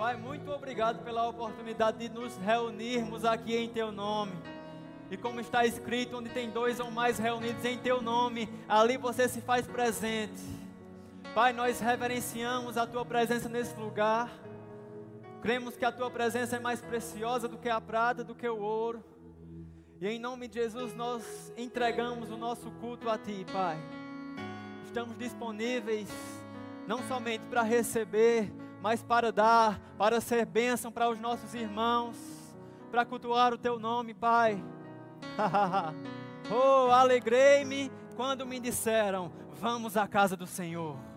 Pai, muito obrigado pela oportunidade de nos reunirmos aqui em Teu nome. E como está escrito, onde tem dois ou mais reunidos em Teu nome, ali você se faz presente. Pai, nós reverenciamos a Tua presença nesse lugar. Cremos que a Tua presença é mais preciosa do que a prata, do que o ouro. E em nome de Jesus nós entregamos o nosso culto a Ti, Pai. Estamos disponíveis não somente para receber, mas para dar, para ser bênção para os nossos irmãos, para cultuar o Teu nome, Pai. oh, alegrei-me quando me disseram: Vamos à casa do Senhor.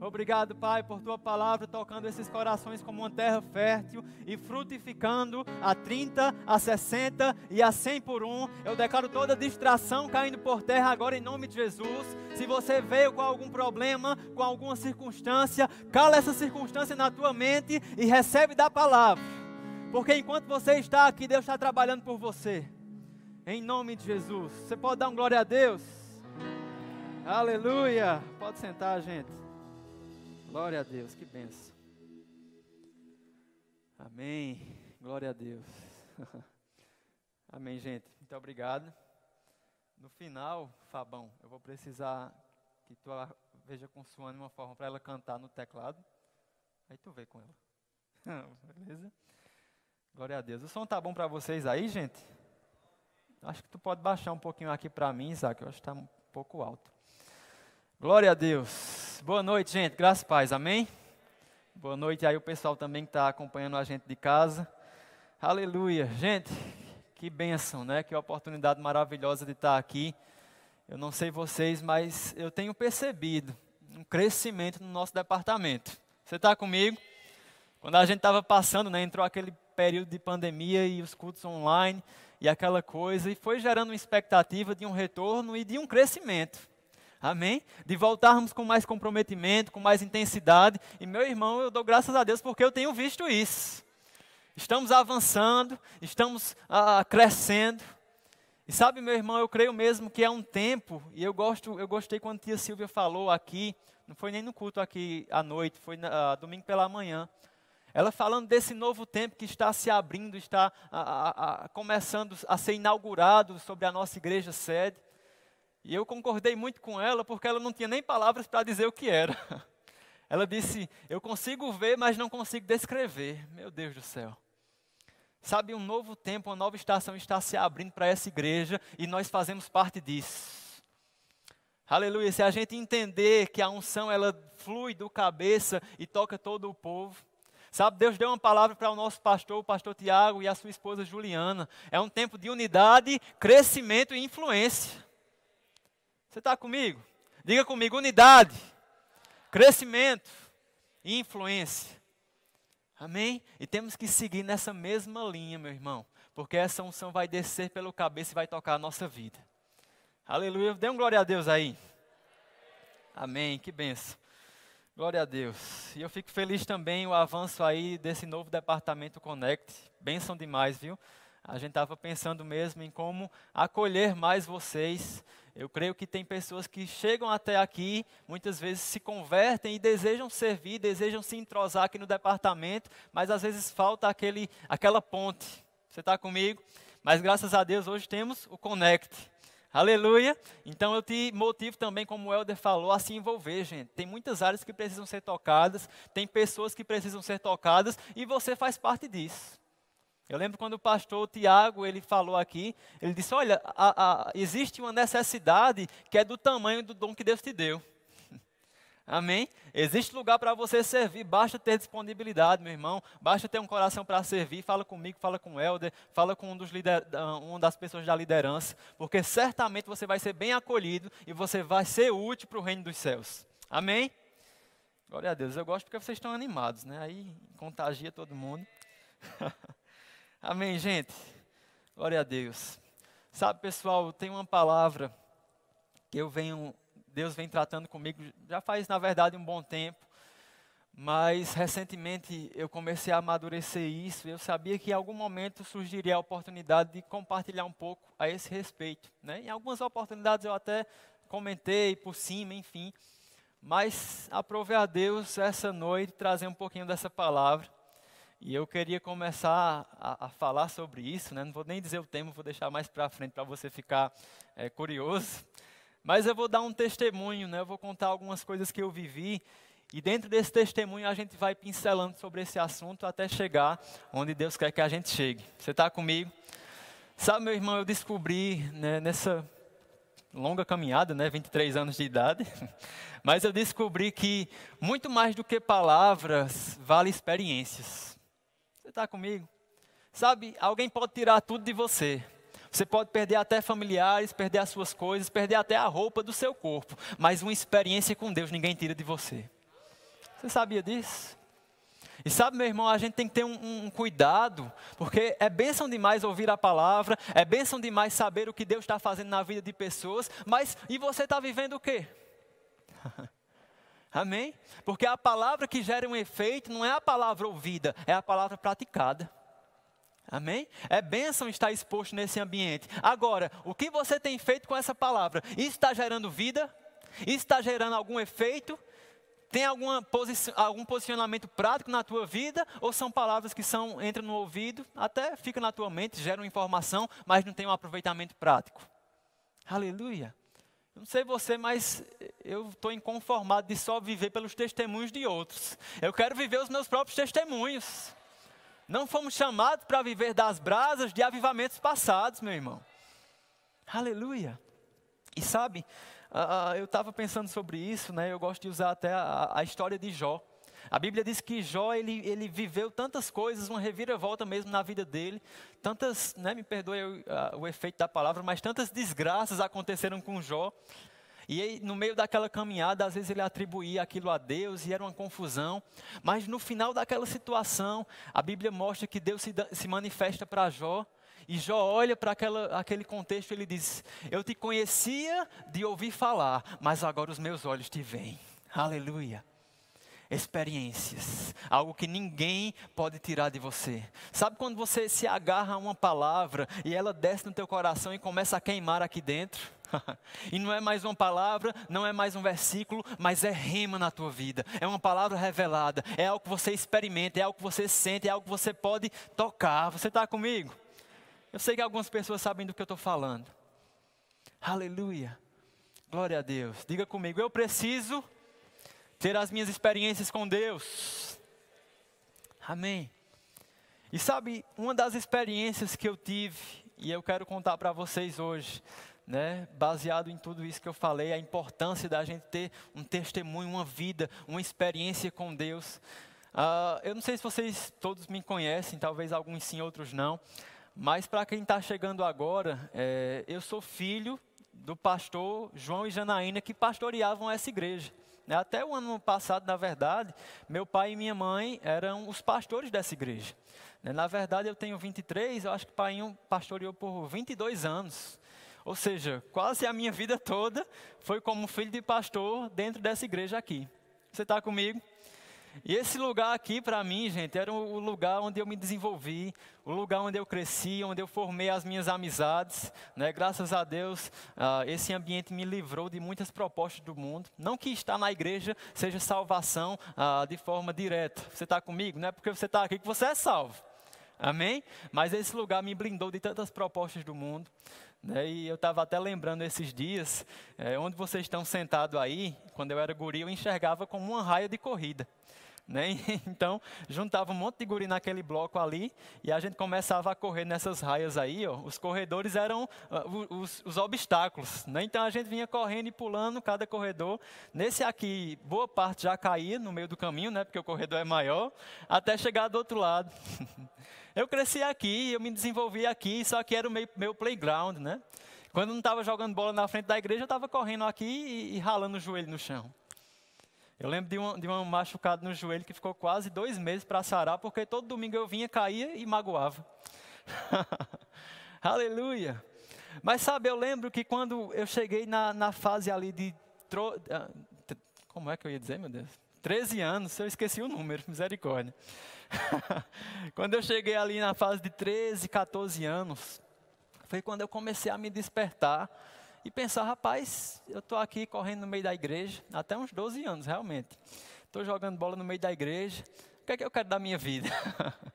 Obrigado, Pai, por tua palavra tocando esses corações como uma terra fértil e frutificando a 30, a 60 e a 100 por um. Eu declaro toda distração caindo por terra agora em nome de Jesus. Se você veio com algum problema, com alguma circunstância, cala essa circunstância na tua mente e recebe da palavra. Porque enquanto você está aqui, Deus está trabalhando por você. Em nome de Jesus. Você pode dar um glória a Deus? Aleluia. Pode sentar, gente. Glória a Deus, que benção. Amém. Glória a Deus. Amém, gente. Muito obrigado. No final, Fabão, eu vou precisar que tu veja com Suane uma forma para ela cantar no teclado. Aí tu vê com ela. Beleza? Glória a Deus. O som tá bom para vocês aí, gente? Acho que tu pode baixar um pouquinho aqui para mim, Isaac. Eu acho que está um pouco alto. Glória a Deus. Boa noite, gente. Graças e paz. Amém? Boa noite aí o pessoal também que está acompanhando a gente de casa. Aleluia. Gente, que bênção, né? Que oportunidade maravilhosa de estar aqui. Eu não sei vocês, mas eu tenho percebido um crescimento no nosso departamento. Você está comigo? Quando a gente estava passando, né, entrou aquele período de pandemia e os cultos online e aquela coisa, e foi gerando uma expectativa de um retorno e de um crescimento. Amém? De voltarmos com mais comprometimento, com mais intensidade. E meu irmão, eu dou graças a Deus porque eu tenho visto isso. Estamos avançando, estamos ah, crescendo. E sabe, meu irmão, eu creio mesmo que é um tempo, e eu gosto, eu gostei quando a tia Silvia falou aqui, não foi nem no culto aqui à noite, foi ah, domingo pela manhã. Ela falando desse novo tempo que está se abrindo, está a, a, a, começando a ser inaugurado sobre a nossa igreja sede. E eu concordei muito com ela, porque ela não tinha nem palavras para dizer o que era. Ela disse: Eu consigo ver, mas não consigo descrever. Meu Deus do céu. Sabe, um novo tempo, uma nova estação está se abrindo para essa igreja e nós fazemos parte disso. Aleluia. Se a gente entender que a unção ela flui do cabeça e toca todo o povo. Sabe, Deus deu uma palavra para o nosso pastor, o pastor Tiago e a sua esposa Juliana. É um tempo de unidade, crescimento e influência. Você está comigo? Diga comigo: unidade, crescimento e influência. Amém? E temos que seguir nessa mesma linha, meu irmão, porque essa unção vai descer pelo cabeça e vai tocar a nossa vida. Aleluia. Dê um glória a Deus aí. Amém. Que benção. Glória a Deus. E eu fico feliz também o avanço aí desse novo departamento Connect. Bênção demais, viu? A gente estava pensando mesmo em como acolher mais vocês. Eu creio que tem pessoas que chegam até aqui, muitas vezes se convertem e desejam servir, desejam se entrosar aqui no departamento, mas às vezes falta aquele, aquela ponte. Você está comigo? Mas graças a Deus hoje temos o Connect. Aleluia. Então eu te motivo também, como o Helder falou, a se envolver, gente. Tem muitas áreas que precisam ser tocadas, tem pessoas que precisam ser tocadas e você faz parte disso. Eu lembro quando o pastor Tiago ele falou aqui, ele disse: Olha, a, a, existe uma necessidade que é do tamanho do dom que Deus te deu. Amém? Existe lugar para você servir, basta ter disponibilidade, meu irmão, basta ter um coração para servir. Fala comigo, fala com o Helder, fala com um dos lider, uma das pessoas da liderança, porque certamente você vai ser bem acolhido e você vai ser útil para o reino dos céus. Amém? Glória a Deus. Eu gosto porque vocês estão animados, né? Aí contagia todo mundo. Amém, gente? Glória a Deus. Sabe, pessoal, tem uma palavra que eu venho Deus vem tratando comigo já faz, na verdade, um bom tempo. Mas recentemente eu comecei a amadurecer isso. Eu sabia que em algum momento surgiria a oportunidade de compartilhar um pouco a esse respeito. Né? Em algumas oportunidades eu até comentei por cima, enfim. Mas aprovei a Deus essa noite trazer um pouquinho dessa palavra. E eu queria começar a, a, falar sobre isso, né? não vou nem dizer o tema, vou deixar mais para frente para você ficar é, curioso. Mas eu vou dar um testemunho, né? eu vou contar algumas coisas que eu vivi. E dentro desse testemunho a gente vai pincelando sobre esse assunto até chegar onde Deus quer que a gente chegue. Você está comigo? Sabe, meu irmão, eu descobri né, nessa longa caminhada, né, 23 anos de idade, mas eu descobri que muito mais do que palavras, vale experiências. Está comigo? Sabe, alguém pode tirar tudo de você. Você pode perder até familiares, perder as suas coisas, perder até a roupa do seu corpo, mas uma experiência com Deus ninguém tira de você. Você sabia disso? E sabe, meu irmão, a gente tem que ter um, um, cuidado, porque é bênção demais ouvir a palavra, é bênção demais saber o que Deus está fazendo na vida de pessoas, mas e você está vivendo o quê? Amém? Porque a palavra que gera um efeito não é a palavra ouvida, é a palavra praticada. Amém? É bênção estar exposto nesse ambiente. Agora, o que você tem feito com essa palavra? Isso está gerando vida? Isso está gerando algum efeito? Tem alguma posi algum posicionamento prático na tua vida? Ou são palavras que são, entram no ouvido, até fica na tua mente, geram informação, mas não tem um aproveitamento prático? Aleluia. Não sei você, mas eu estou inconformado de só viver pelos testemunhos de outros. Eu quero viver os meus próprios testemunhos. Não fomos chamados para viver das brasas de avivamentos passados, meu irmão. Aleluia. E sabe, Uh, eu estava pensando sobre isso, né? Eu gosto de usar até a, a, história de Jó. A Bíblia diz que Jó ele, ele viveu tantas coisas, uma reviravolta mesmo na vida dele, tantas, né, me perdoe o, o efeito da palavra, mas tantas desgraças aconteceram com Jó. E aí, no meio daquela caminhada, às vezes ele atribuía aquilo a Deus e era uma confusão. Mas no final daquela situação, a Bíblia mostra que Deus se, se manifesta para Jó e Jó olha para aquele contexto e ele diz: Eu te conhecia de ouvir falar, mas agora os meus olhos te veem. Aleluia. Experiências, algo que ninguém pode tirar de você. Sabe quando você se agarra a uma palavra e ela desce no teu coração e começa a queimar aqui dentro? e não é mais uma palavra, não é mais um versículo, mas é rema na tua vida. É uma palavra revelada, é algo que você experimenta, é algo que você sente, é algo que você pode tocar. Você está comigo? Eu sei que algumas pessoas sabem do que eu estou falando. Aleluia. Glória a Deus. Diga comigo, eu preciso ter as minhas experiências com Deus. Amém. E sabe, uma das experiências que eu tive, e eu quero contar para vocês hoje, né, baseado em tudo isso que eu falei, a importância da gente ter um testemunho, uma vida, uma experiência com Deus. Uh, eu não sei se vocês todos me conhecem, talvez alguns sim, outros não. Mas para quem está chegando agora, é, eu sou filho do pastor João e Janaína que pastoreavam essa igreja. Né, até o ano passado, na verdade, meu pai e minha mãe eram os pastores dessa igreja. Né, na verdade, eu tenho 23, eu acho que o pai pastoreou por 22 anos. Ou seja, quase a minha vida toda foi como filho de pastor dentro dessa igreja aqui. Você está comigo? E esse lugar aqui, para mim, gente, era o lugar onde eu me desenvolvi, o lugar onde eu cresci, onde eu formei as minhas amizades. Né? Graças a Deus, uh, esse ambiente me livrou de muitas propostas do mundo. Não que estar na igreja seja salvação uh, de forma direta. Você está comigo? Não é porque você está aqui que você é salvo. Amém? Mas esse lugar me blindou de tantas propostas do mundo. Né? E eu estava até lembrando esses dias, é, onde vocês estão sentados aí, quando eu era guri, eu enxergava como uma raia de corrida. Né? Então, juntava um monte de guri naquele bloco ali e a gente começava a correr nessas raias aí. Ó. Os corredores eram uh, os, os, obstáculos. Né? Então, a gente vinha correndo e pulando cada corredor. Nesse aqui, boa parte já caía no meio do caminho, né? porque o corredor é maior, até chegar do outro lado. eu cresci aqui, eu me desenvolvi aqui, só que era o meu, meu playground. Né? Quando não estava jogando bola na frente da igreja, eu estava correndo aqui e, e ralando o joelho no chão. Eu lembro de um, de um machucado no joelho que ficou quase dois meses para sarar, porque todo domingo eu vinha, caía e magoava. Aleluia. Mas sabe, eu lembro que quando eu cheguei na, na fase ali de. Tro... Ah, como é que eu ia dizer, meu Deus? 13 anos, eu esqueci o número, misericórdia. quando eu cheguei ali na fase de 13, 14 anos, foi quando eu comecei a me despertar e pensar, rapaz, eu estou aqui correndo no meio da igreja, até uns 12 anos realmente. Estou jogando bola no meio da igreja, O que é que eu quero da minha vida?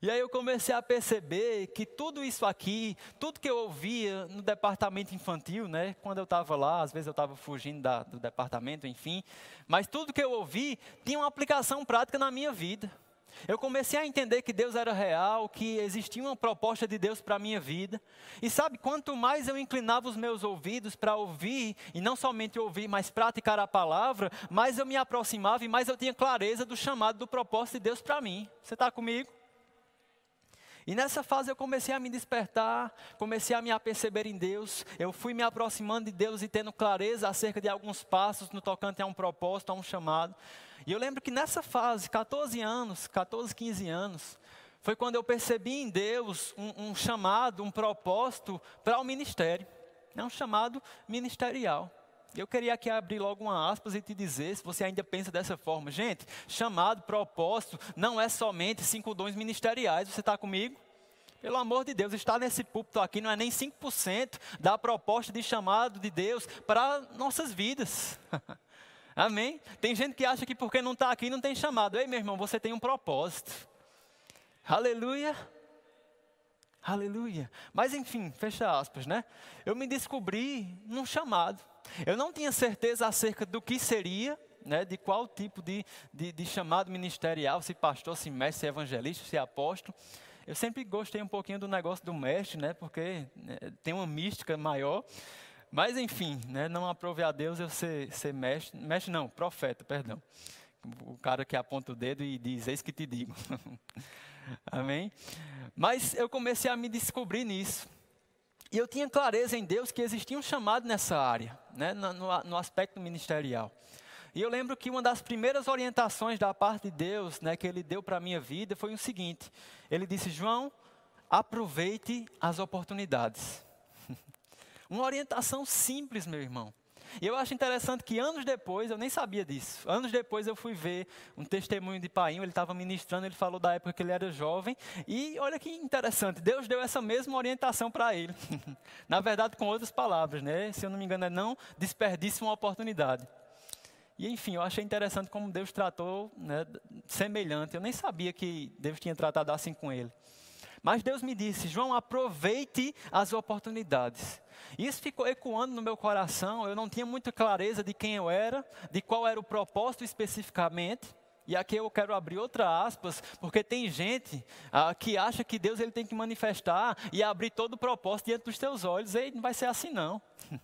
E aí eu comecei a perceber que tudo isso aqui, tudo que eu ouvia no departamento infantil, né, quando eu estava lá, às vezes eu estava fugindo da, do departamento, enfim, mas tudo que eu ouvi tinha uma aplicação prática na minha vida. Eu comecei a entender que Deus era real, que existia uma proposta de Deus para a minha vida. E sabe, quanto mais eu inclinava os meus ouvidos para ouvir, e não somente ouvir, mas praticar a palavra, mais eu me aproximava e mais eu tinha clareza do chamado, do propósito de Deus para mim. Você está comigo? E nessa fase eu comecei a me despertar, comecei a me aperceber em Deus, eu fui me aproximando de Deus e tendo clareza acerca de alguns passos no tocante a um propósito, a um chamado. E eu lembro que nessa fase, 14 anos, 14, 15 anos, foi quando eu percebi em Deus um, um chamado, um propósito para o ministério, é um chamado ministerial. Eu queria aqui abrir logo uma aspas e te dizer, se você ainda pensa dessa forma, gente, chamado, propósito, não é somente cinco dons ministeriais, você está comigo? Pelo amor de Deus, estar nesse púlpito aqui não é nem 5% da proposta de chamado de Deus para nossas vidas. Amém? Tem gente que acha que porque não está aqui não tem chamado. Ei, meu irmão, você tem um propósito. Aleluia. Aleluia. Mas enfim, fecha aspas, né? Eu me descobri num chamado. Eu não tinha certeza acerca do que seria, né, de qual tipo de, de, de chamado ministerial, se pastor, se mestre, se evangelista, se apóstolo. Eu sempre gostei um pouquinho do negócio do mestre, né, porque né, tem uma mística maior. Mas enfim, né, não aprove a Deus eu ser, ser mestre, mestre não, profeta, perdão. O cara que aponta o dedo e diz, eis que te digo. Amém? Mas eu comecei a me descobrir nisso. E eu tinha clareza em Deus que existia um chamado nessa área, né, no, no, aspecto ministerial. E eu lembro que uma das primeiras orientações da parte de Deus, né, que Ele deu para a minha vida, foi o seguinte: Ele disse, João, aproveite as oportunidades. Uma orientação simples, meu irmão. E eu acho interessante que anos depois, eu nem sabia disso, anos depois eu fui ver um testemunho de Painho, ele estava ministrando, ele falou da época que ele era jovem, e olha que interessante, Deus deu essa mesma orientação para ele. Na verdade, com outras palavras, né? Se eu não me engano, é não desperdice uma oportunidade. E enfim, eu achei interessante como Deus tratou né, semelhante. Eu nem sabia que Deus tinha tratado assim com ele. Mas Deus me disse: João, aproveite as oportunidades. Isso ficou ecoando no meu coração. Eu não tinha muita clareza de quem eu era, de qual era o propósito especificamente. E aqui eu quero abrir outra aspas, porque tem gente ah, que acha que Deus ele tem que manifestar e abrir todo o propósito diante dos teus olhos. E não vai ser assim não.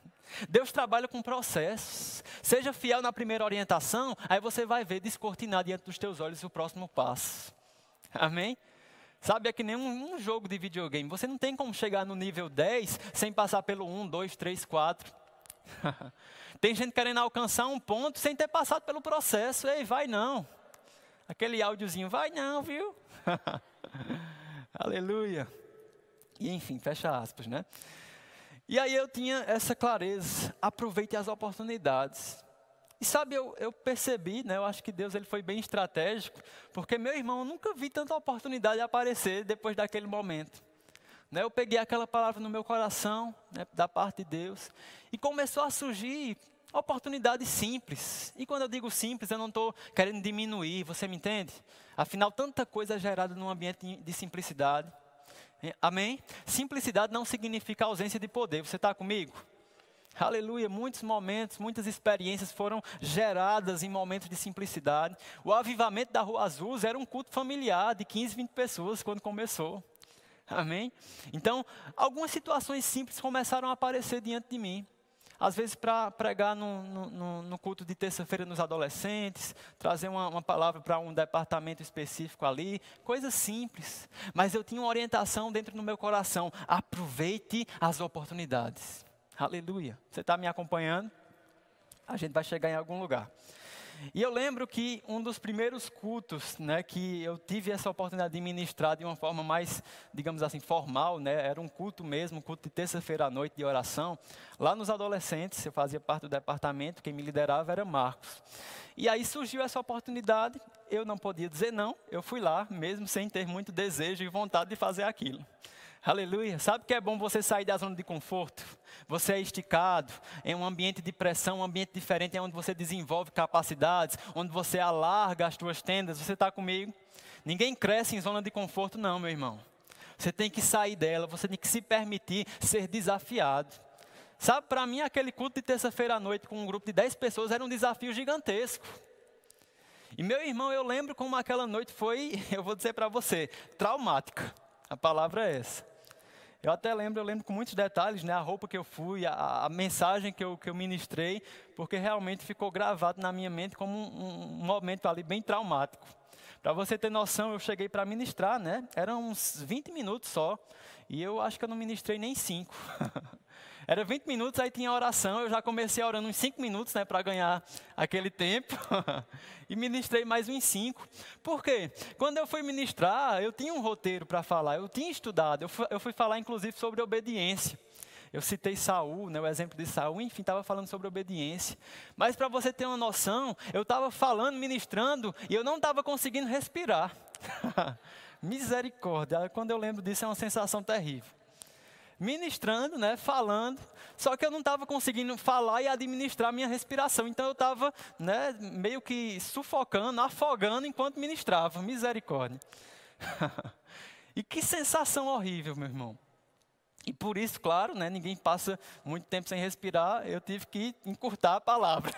Deus trabalha com processos. Seja fiel na primeira orientação, aí você vai ver descortinar diante dos teus olhos o próximo passo. Amém? Sabe, é que nem um, um, jogo de videogame. Você não tem como chegar no nível 10 sem passar pelo 1, 2, 3, 4. tem gente querendo alcançar um ponto sem ter passado pelo processo. Ei, vai não. Aquele áudiozinho, vai não, viu? Aleluia. E enfim, fecha aspas, né? E aí eu tinha essa clareza. Aproveite as oportunidades. E sabe, eu, eu, percebi, né, eu acho que Deus ele foi bem estratégico, porque meu irmão, eu nunca vi tanta oportunidade aparecer depois daquele momento. Né, eu peguei aquela palavra no meu coração, né, da parte de Deus, e começou a surgir oportunidades simples. E quando eu digo simples, eu não estou querendo diminuir, você me entende? Afinal, tanta coisa é gerada num ambiente de simplicidade. Amém? Simplicidade não significa ausência de poder, você está comigo? Aleluia, muitos momentos, muitas experiências foram geradas em momentos de simplicidade. O avivamento da Rua Azul era um culto familiar de 15, 20 pessoas quando começou. Amém? Então, algumas situações simples começaram a aparecer diante de mim. Às vezes, para pregar no, no, no, culto de terça-feira nos adolescentes, trazer uma, uma palavra para um departamento específico ali, coisas simples. Mas eu tinha uma orientação dentro do meu coração: aproveite as oportunidades. Aleluia. Você está me acompanhando? A gente vai chegar em algum lugar. E eu lembro que um dos primeiros cultos, né, que eu tive essa oportunidade de ministrar de uma forma mais, digamos assim, formal, né, era um culto mesmo, um culto de terça-feira à noite de oração, lá nos adolescentes, eu fazia parte do departamento, quem me liderava era Marcos. E aí surgiu essa oportunidade, eu não podia dizer não, eu fui lá, mesmo sem ter muito desejo e vontade de fazer aquilo. Aleluia. Sabe que é bom você sair da zona de conforto? Você é esticado em um ambiente de pressão, um ambiente diferente, é onde você desenvolve capacidades, onde você alarga as suas tendas. Você está comigo? Ninguém cresce em zona de conforto, não, meu irmão. Você tem que sair dela, você tem que se permitir ser desafiado. Sabe, para mim, aquele culto de terça-feira à noite com um grupo de 10 pessoas era um desafio gigantesco. E meu irmão, eu lembro como aquela noite foi, eu vou dizer para você, traumática. A palavra é essa. Eu até lembro, eu lembro com muitos detalhes, né, a roupa que eu fui, a, a mensagem que eu, que eu ministrei, porque realmente ficou gravado na minha mente como um, um momento ali bem traumático. Para você ter noção, eu cheguei para ministrar, né? Eram uns 20 minutos só, e eu acho que eu não ministrei nem 5. Era 20 minutos, aí tinha oração, eu já comecei orando uns 5 minutos, né, para ganhar aquele tempo. e ministrei mais uns 5. Por quê? Quando eu fui ministrar, eu tinha um roteiro para falar, eu tinha estudado, eu fui, eu fui falar inclusive sobre obediência. Eu citei Saul, né, o exemplo de Saul, enfim, estava falando sobre obediência. Mas para você ter uma noção, eu estava falando, ministrando, e eu não estava conseguindo respirar. Misericórdia, quando eu lembro disso é uma sensação terrível ministrando, né, falando, só que eu não estava conseguindo falar e administrar minha respiração. Então eu estava né, meio que sufocando, afogando enquanto ministrava. Misericórdia. e que sensação horrível, meu irmão. E por isso, claro, né, ninguém passa muito tempo sem respirar, eu tive que encurtar a palavra.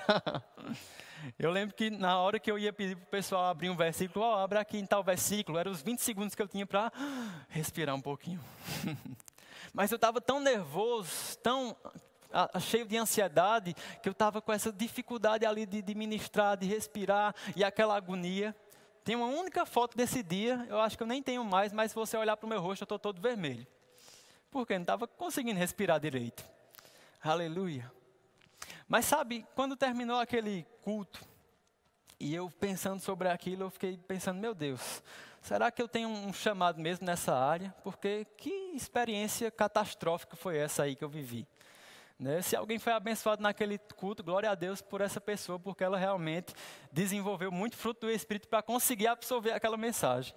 eu lembro que na hora que eu ia pedir para o pessoal abrir um versículo, oh, abre aqui em tal versículo, eram os 20 segundos que eu tinha para respirar um pouquinho. Mas eu estava tão nervoso, tão cheio de ansiedade, que eu estava com essa dificuldade ali de, de ministrar, de respirar e aquela agonia. Tem uma única foto desse dia, eu acho que eu nem tenho mais, mas se você olhar para o meu rosto, eu estou todo vermelho. Porque não estava conseguindo respirar direito. Aleluia. Mas sabe, quando terminou aquele culto, e eu pensando sobre aquilo, eu fiquei pensando, meu Deus, será que eu tenho um chamado mesmo nessa área? Porque que experiência catastrófica foi essa aí que eu vivi? Né? Se alguém foi abençoado naquele culto, glória a Deus por essa pessoa, porque ela realmente desenvolveu muito fruto do Espírito para conseguir absorver aquela mensagem.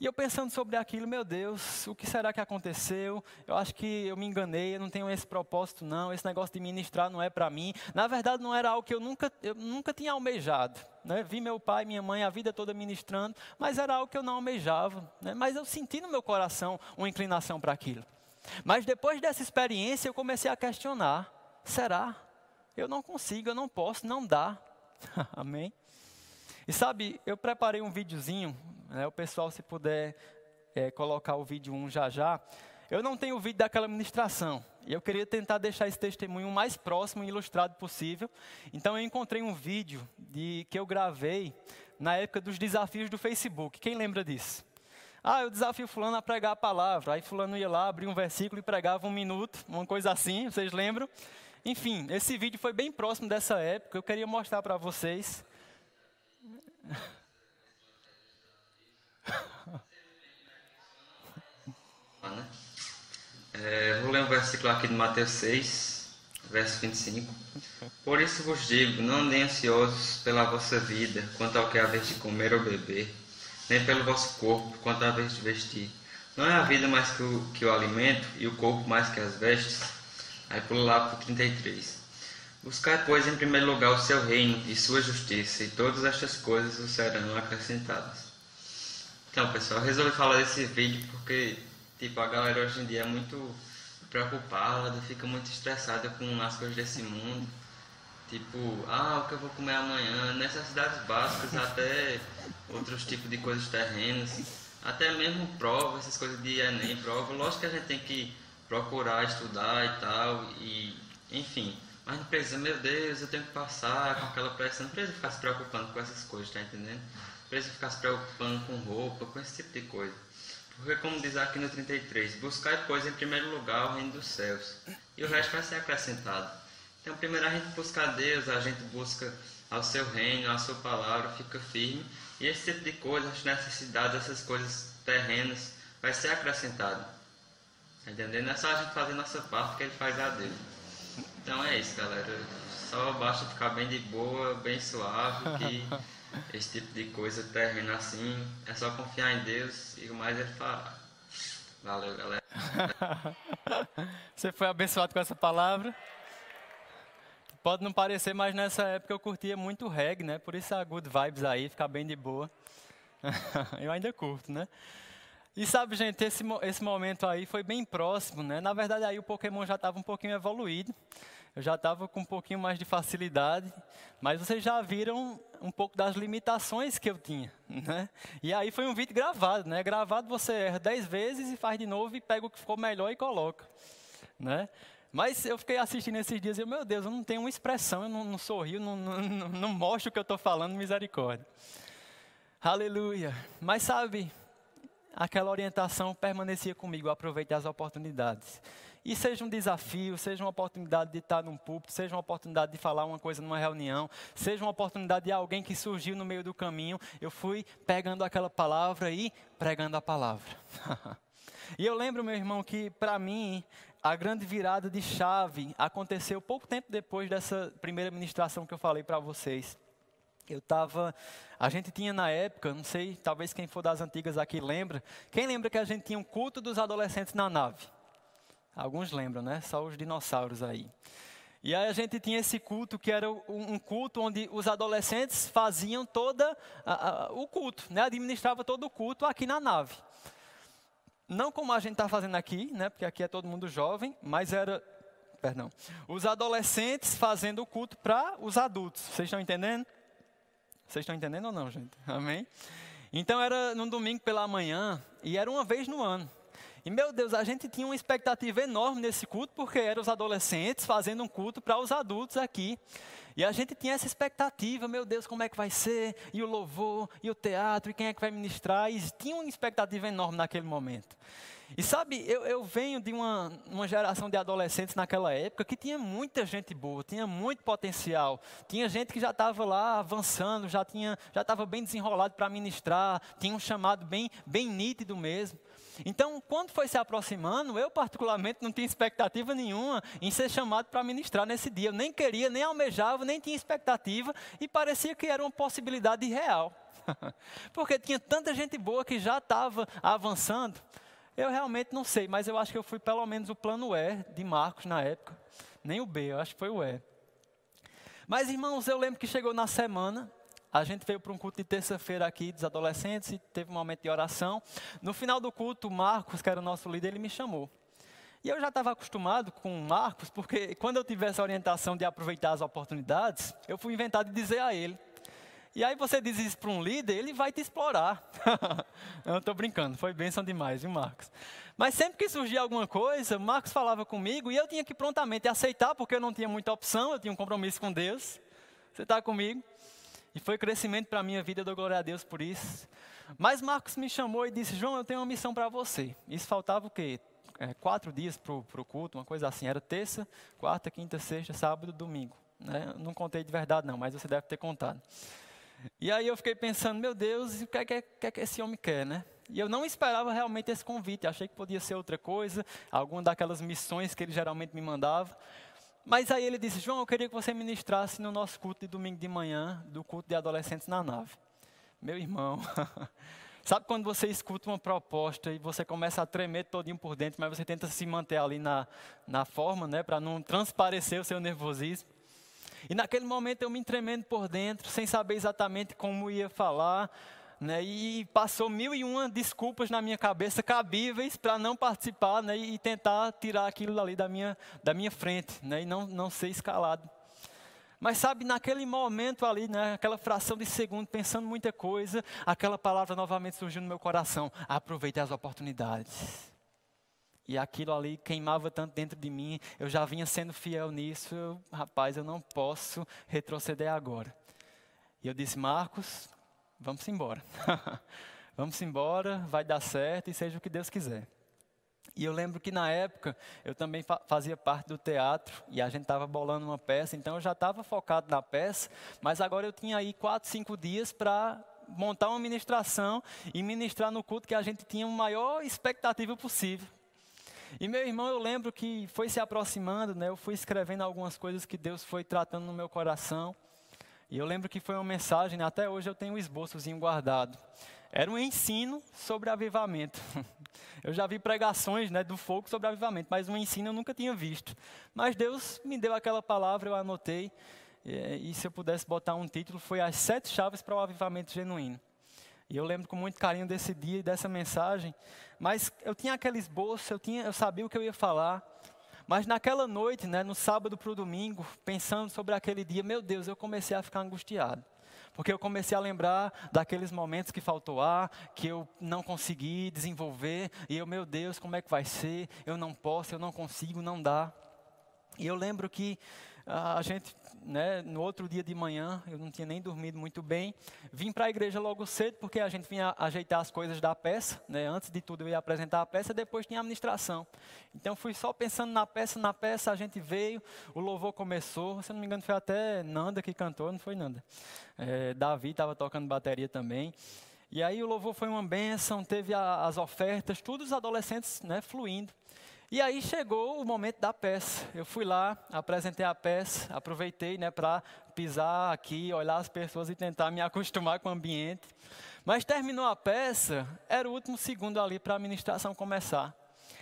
E eu pensando sobre aquilo, meu Deus, o que será que aconteceu? Eu acho que eu me enganei, eu não tenho esse propósito, não. Esse negócio de ministrar não é para mim. Na verdade, não era algo que eu nunca, eu nunca tinha almejado. Né? Vi meu pai minha mãe a vida toda ministrando, mas era algo que eu não almejava. Né? Mas eu senti no meu coração uma inclinação para aquilo. Mas depois dessa experiência, eu comecei a questionar: será? Eu não consigo, eu não posso, não dá. Amém? E sabe, eu preparei um videozinho, né, o pessoal se puder é, colocar o vídeo 1 já já. Eu não tenho o vídeo daquela ministração, e eu queria tentar deixar esse testemunho o mais próximo e ilustrado possível. Então eu encontrei um vídeo de, que eu gravei na época dos desafios do Facebook. Quem lembra disso? Ah, eu desafio fulano a pregar a palavra. Aí fulano ia lá, abria um versículo e pregava um minuto, uma coisa assim, vocês lembram? Enfim, esse vídeo foi bem próximo dessa época. Eu queria mostrar para vocês. É, vou ler um versículo aqui de Mateus 6, verso 25. Por isso vos digo: não andem ansiosos pela vossa vida, quanto ao que é a de comer ou beber, nem pelo vosso corpo, quanto à vez de vestir. Não é a vida mais que o, que o alimento, e o corpo mais que as vestes? Aí pula lá para o 33. Buscai, pois, em primeiro lugar o seu reino e sua justiça, e todas estas coisas vos serão acrescentadas. Então, pessoal, eu resolvi falar desse vídeo porque, tipo, a galera hoje em dia é muito preocupada, fica muito estressada com as coisas desse mundo. Tipo, ah, o que eu vou comer amanhã, necessidades básicas, até outros tipos de coisas terrenas, até mesmo prova, essas coisas de Enem, prova. Lógico que a gente tem que procurar estudar e tal, e enfim. Mas não precisa, meu Deus, eu tenho que passar com aquela pressão. Não precisa ficar se preocupando com essas coisas, tá entendendo? Não precisa ficar se preocupando com roupa, com esse tipo de coisa. Porque, como diz aqui no 33, buscar, pois, em primeiro lugar o reino dos céus. E o resto vai ser acrescentado. Então, primeiro a gente busca a Deus, a gente busca ao seu reino, a sua palavra, fica firme. E esse tipo de coisa, as necessidades, essas coisas terrenas, vai ser acrescentado. Tá entendendo? É só a gente fazer nossa parte que ele faz a Deus. Então é isso, galera. Só basta ficar bem de boa, bem suave, que esse tipo de coisa terrena assim, é só confiar em Deus e o mais ele fará. Valeu, galera. Você foi abençoado com essa palavra? Pode não parecer, mas nessa época eu curtia muito reggae, né? Por isso a good vibes aí, ficar bem de boa. eu ainda curto, né? E sabe, gente, esse, esse momento aí foi bem próximo, né? Na verdade, aí o Pokémon já estava um pouquinho evoluído. Eu já estava com um pouquinho mais de facilidade. Mas vocês já viram um pouco das limitações que eu tinha, né? E aí foi um vídeo gravado, né? Gravado você erra dez vezes e faz de novo e pega o que ficou melhor e coloca, né? Mas eu fiquei assistindo esses dias e eu, meu Deus, eu não tenho uma expressão, eu não, não sorrio, não, não, não mostro o que eu estou falando, misericórdia. Aleluia. Mas sabe, aquela orientação permanecia comigo, aproveite as oportunidades. E seja um desafio, seja uma oportunidade de estar num púlpito, seja uma oportunidade de falar uma coisa numa reunião, seja uma oportunidade de alguém que surgiu no meio do caminho, eu fui pegando aquela palavra e pregando a palavra. e eu lembro, meu irmão, que para mim a grande virada de chave aconteceu pouco tempo depois dessa primeira ministração que eu falei para vocês. Eu estava. A gente tinha na época, não sei, talvez quem for das antigas aqui lembra. Quem lembra que a gente tinha um culto dos adolescentes na nave? Alguns lembram, né? Só os dinossauros aí. E aí a gente tinha esse culto que era um culto onde os adolescentes faziam toda a, a, o culto, né? Administrava todo o culto aqui na nave. Não como a gente está fazendo aqui, né? Porque aqui é todo mundo jovem, mas era perdão, os adolescentes fazendo o culto para os adultos. Vocês estão entendendo? Vocês estão entendendo ou não, gente? Amém? Então era num domingo pela manhã e era uma vez no ano. E meu Deus, a gente tinha uma expectativa enorme nesse culto, porque eram os adolescentes fazendo um culto para os adultos aqui. E a gente tinha essa expectativa, meu Deus, como é que vai ser? E o louvor, e o teatro, e quem é que vai ministrar? E tinha uma expectativa enorme naquele momento. E sabe, eu, eu venho de uma, uma geração de adolescentes naquela época que tinha muita gente boa, tinha muito potencial. Tinha gente que já estava lá avançando, já tinha, já estava bem desenrolado para ministrar, tinha um chamado bem, bem nítido mesmo. Então, quando foi se aproximando, eu particularmente não tinha expectativa nenhuma em ser chamado para ministrar nesse dia. Eu nem queria, nem almejava, nem tinha expectativa e parecia que era uma possibilidade real. Porque tinha tanta gente boa que já estava avançando. Eu realmente não sei, mas eu acho que eu fui pelo menos o plano E de Marcos na época. Nem o B, eu acho que foi o E. Mas, irmãos, eu lembro que chegou na semana, a gente veio para um culto de terça-feira aqui dos adolescentes e teve um momento de oração. No final do culto, Marcos, que era o nosso líder, ele me chamou. E eu já estava acostumado com Marcos, porque quando eu tivesse a orientação de aproveitar as oportunidades, eu fui inventar de dizer a ele: e aí você diz isso para um líder, ele vai te explorar. eu estou brincando, foi bênção demais, viu, Marcos? Mas sempre que surgia alguma coisa, Marcos falava comigo e eu tinha que prontamente aceitar, porque eu não tinha muita opção, eu tinha um compromisso com Deus. Você está comigo? E foi crescimento para a minha vida, eu dou glória a Deus por isso. Mas Marcos me chamou e disse: João, eu tenho uma missão para você. Isso faltava o quê? É, quatro dias para o culto, uma coisa assim. Era terça, quarta, quinta, sexta, sábado, domingo. Né? Não contei de verdade, não, mas você deve ter contado. E aí eu fiquei pensando, meu Deus, o que é que, que, é que esse homem quer, né? E eu não esperava realmente esse convite, achei que podia ser outra coisa, alguma daquelas missões que ele geralmente me mandava. Mas aí ele disse, João, eu queria que você ministrasse no nosso culto de domingo de manhã, do culto de adolescentes na nave. Meu irmão, sabe quando você escuta uma proposta e você começa a tremer todinho por dentro, mas você tenta se manter ali na, na forma, né, para não transparecer o seu nervosismo? E naquele momento eu me tremendo por dentro, sem saber exatamente como ia falar, né, e passou mil e uma desculpas na minha cabeça cabíveis para não participar né, e tentar tirar aquilo ali da minha, da minha frente né, e não, não ser escalado. Mas sabe, naquele momento ali, né, aquela fração de segundo, pensando muita coisa, aquela palavra novamente surgiu no meu coração: aproveite as oportunidades. E aquilo ali queimava tanto dentro de mim, eu já vinha sendo fiel nisso, eu, rapaz, eu não posso retroceder agora. E eu disse, Marcos, vamos embora. vamos embora, vai dar certo e seja o que Deus quiser. E eu lembro que na época eu também fa fazia parte do teatro e a gente estava bolando uma peça, então eu já estava focado na peça, mas agora eu tinha aí quatro, cinco dias para montar uma ministração e ministrar no culto que a gente tinha a maior expectativa possível. E meu irmão, eu lembro que foi se aproximando, né? Eu fui escrevendo algumas coisas que Deus foi tratando no meu coração. E eu lembro que foi uma mensagem, né? até hoje eu tenho um esboçozinho guardado. Era um ensino sobre avivamento. Eu já vi pregações né, do fogo sobre avivamento, mas um ensino eu nunca tinha visto. Mas Deus me deu aquela palavra, eu anotei. E, e se eu pudesse botar um título, foi As Sete Chaves para o Avivamento Genuíno. E eu lembro com muito carinho desse dia e dessa mensagem. Mas eu tinha aquele esboço, eu, tinha, eu sabia o que eu ia falar. Mas naquela noite, né, no sábado para o domingo, pensando sobre aquele dia, meu Deus, eu comecei a ficar angustiado. Porque eu comecei a lembrar daqueles momentos que faltou ar, que eu não consegui desenvolver, e eu, meu Deus, como é que vai ser? Eu não posso, eu não consigo, não dá. E eu lembro que a gente, né, no outro dia de manhã, eu não tinha nem dormido muito bem, vim para a igreja logo cedo, porque a gente vinha ajeitar as coisas da peça, né, antes de tudo eu ia apresentar a peça, depois tinha a administração. Então fui só pensando na peça, na peça a gente veio, o louvor começou, se não me engano foi até Nanda que cantou, não foi Nanda. É, Davi estava tocando bateria também. E aí o louvor foi uma bênção, teve a, as ofertas, todos os adolescentes né, fluindo. E aí chegou o momento da peça. Eu fui lá, apresentei a peça, aproveitei né, para pisar aqui, olhar as pessoas e tentar me acostumar com o ambiente. Mas terminou a peça, era o último segundo ali para a ministração começar.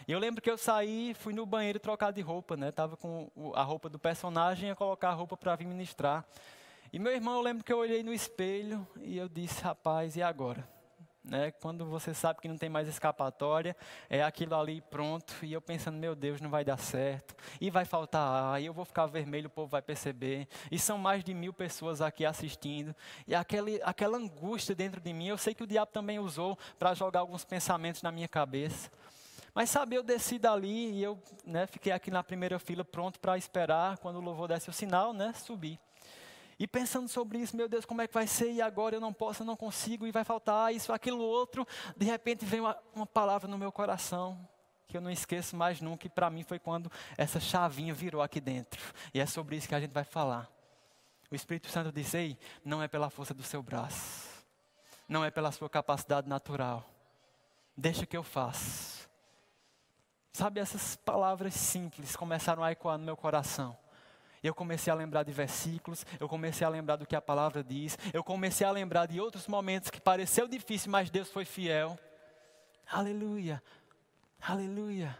E eu lembro que eu saí, fui no banheiro trocar de roupa, né? Tava com a roupa do personagem, ia colocar a roupa para vir ministrar. E meu irmão, eu lembro que eu olhei no espelho e eu disse, rapaz, e agora? Né? Quando você sabe que não tem mais escapatória, é aquilo ali pronto, e eu pensando, meu Deus, não vai dar certo, e vai faltar ar, e eu vou ficar vermelho, o povo vai perceber, e são mais de mil pessoas aqui assistindo, e aquele, aquela angústia dentro de mim, eu sei que o diabo também usou para jogar alguns pensamentos na minha cabeça. Mas sabe, eu desci dali e eu né, fiquei aqui na primeira fila pronto para esperar, quando o louvor desse o sinal, né, subir. E pensando sobre isso, meu Deus, como é que vai ser? E agora eu não posso, eu não consigo, e vai faltar isso, aquilo, outro. De repente vem uma, uma palavra no meu coração, que eu não esqueço mais nunca, e para mim foi quando essa chavinha virou aqui dentro. E é sobre isso que a gente vai falar. O Espírito Santo diz: Ei, não é pela força do seu braço, não é pela sua capacidade natural. Deixa que eu faça. Sabe, essas palavras simples começaram a ecoar no meu coração. Eu comecei a lembrar de versículos, eu comecei a lembrar do que a palavra diz, eu comecei a lembrar de outros momentos que pareceu difícil, mas Deus foi fiel. Aleluia, aleluia.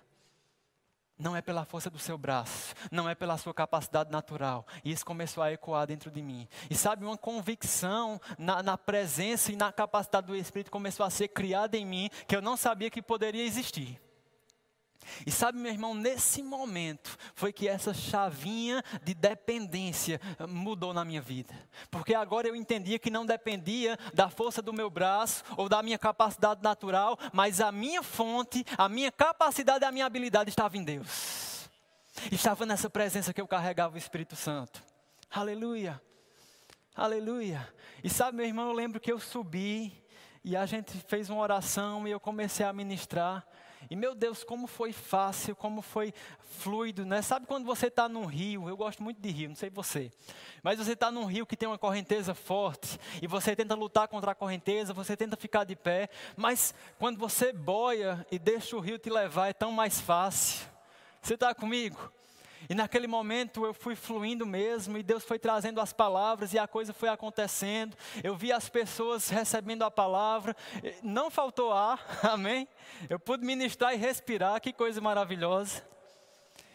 Não é pela força do seu braço, não é pela sua capacidade natural. E isso começou a ecoar dentro de mim. E sabe, uma convicção na, na, presença e na capacidade do Espírito começou a ser criada em mim que eu não sabia que poderia existir. E sabe, meu irmão, nesse momento foi que essa chavinha de dependência eh, mudou na minha vida. Porque agora eu entendia que não dependia da força do meu braço ou da minha capacidade natural, mas a minha fonte, a minha capacidade a minha habilidade estava em Deus. Estava nessa presença que eu carregava o Espírito Santo. Aleluia. Aleluia. E sabe, meu irmão, eu lembro que eu subi e a gente fez uma oração e eu comecei a ministrar. E meu Deus, como foi fácil, como foi fluido, né? Sabe quando você está num rio? Eu gosto muito de rio, não sei você. Mas você está num rio que tem uma correnteza forte e você tenta lutar contra a correnteza, você tenta ficar de pé, mas quando você boia e deixa o rio te levar, é tão mais fácil. Você está comigo? E naquele momento eu fui fluindo mesmo, e Deus foi trazendo as palavras, e a coisa foi acontecendo. Eu vi as pessoas recebendo a palavra, não faltou ar, amém? Eu pude ministrar e respirar, que coisa maravilhosa.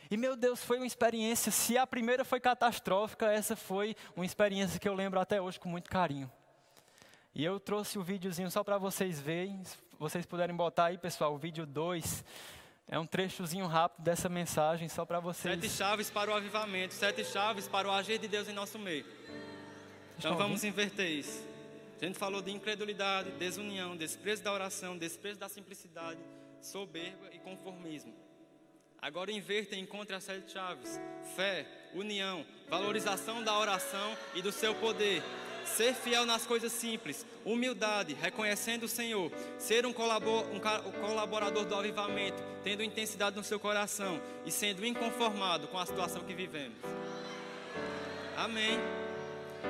E meu Deus, foi uma experiência. Se a primeira foi catastrófica, essa foi uma experiência que eu lembro até hoje com muito carinho. E eu trouxe o videozinho só para vocês verem. Vocês puderem botar aí, pessoal, o vídeo 2. É um trechozinho rápido dessa mensagem só para vocês. Sete chaves para o avivamento, sete chaves para o agir de Deus em nosso meio. Então vamos inverter isso. A gente falou de incredulidade, desunião, desprezo da oração, desprezo da simplicidade, soberba e conformismo. Agora inverta e encontre as sete chaves: fé, união, valorização da oração e do seu poder, ser fiel nas coisas simples, humildade, reconhecendo o Senhor, ser um, colaborador do avivamento, tendo intensidade no seu coração e sendo inconformado com a situação que vivemos. Amém.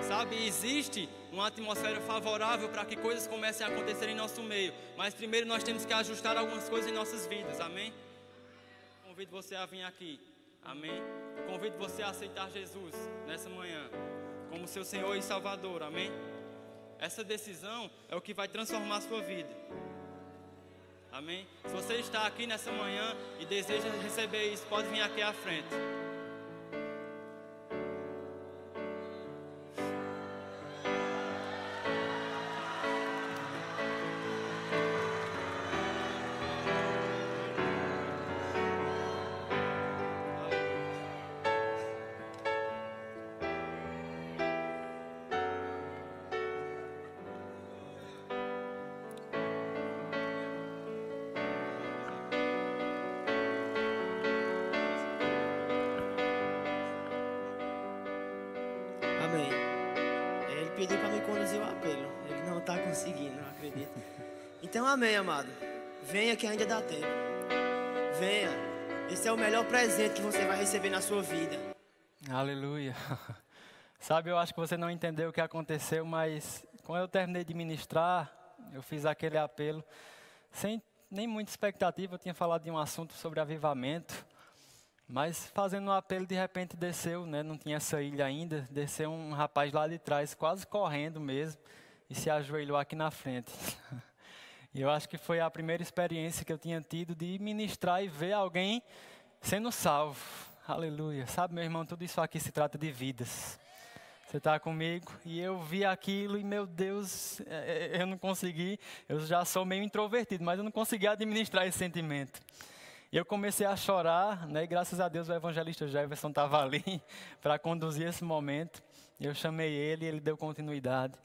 Sabe, existe uma atmosfera favorável para que coisas comecem a acontecer em nosso meio, mas primeiro nós temos que ajustar algumas coisas em nossas vidas. Amém. Convido você a vir aqui. Amém. Convido você a aceitar Jesus nessa manhã como seu Senhor e Salvador. Amém? Essa decisão é o que vai transformar a sua vida. Amém? Se você está aqui nessa manhã e deseja receber isso, pode vir aqui à frente. Conduzir o apelo. Ele não está conseguindo, não acredito. Então, amém, amado. Venha que ainda dá tempo. Venha. Esse é o melhor presente que você vai receber na sua vida. Aleluia. Sabe, eu acho que você não entendeu o que aconteceu, mas quando eu terminei de ministrar, eu fiz aquele apelo sem nem muita expectativa. Eu tinha falado de um assunto sobre avivamento, mas fazendo um apelo, de repente desceu, né? Não tinha essa ilha ainda. Desceu um rapaz lá de trás, quase correndo mesmo, e se ajoelhou aqui na frente. E eu acho que foi a primeira experiência que eu tinha tido de ministrar e ver alguém sendo salvo. Aleluia. Sabe, meu irmão, tudo isso aqui se trata de vidas. Você está comigo? E eu vi aquilo e, meu Deus, é, é, eu não consegui. Eu já sou meio introvertido, mas eu não consegui administrar esse sentimento. E eu comecei a chorar, né? E graças a Deus o evangelista Jefferson estava ali para conduzir esse momento. Eu chamei ele e ele deu continuidade.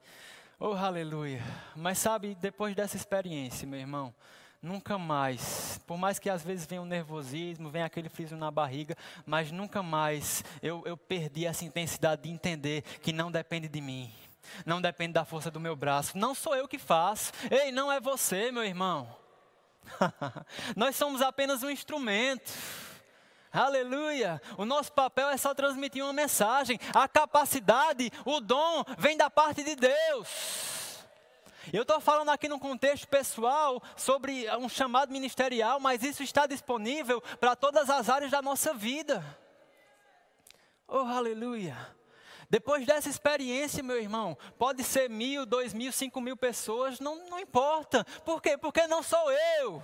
Oh, aleluia. Mas sabe, depois dessa experiência, meu irmão, nunca mais, por mais que às vezes venha um nervosismo, venha aquele friso na barriga, mas nunca mais eu, eu perdi essa intensidade de entender que não depende de mim. Não depende da força do meu braço. Não sou eu que faço. Ei, não é você, meu irmão. Nós somos apenas um instrumento. Aleluia! O nosso papel é só transmitir uma mensagem. A capacidade, o dom, vem da parte de Deus. Eu estou falando aqui num contexto pessoal sobre um chamado ministerial, mas isso está disponível para todas as áreas da nossa vida. Oh, aleluia! Depois dessa experiência, meu irmão, pode ser mil, dois mil, cinco mil pessoas, não, não importa. Por quê? Porque não sou eu.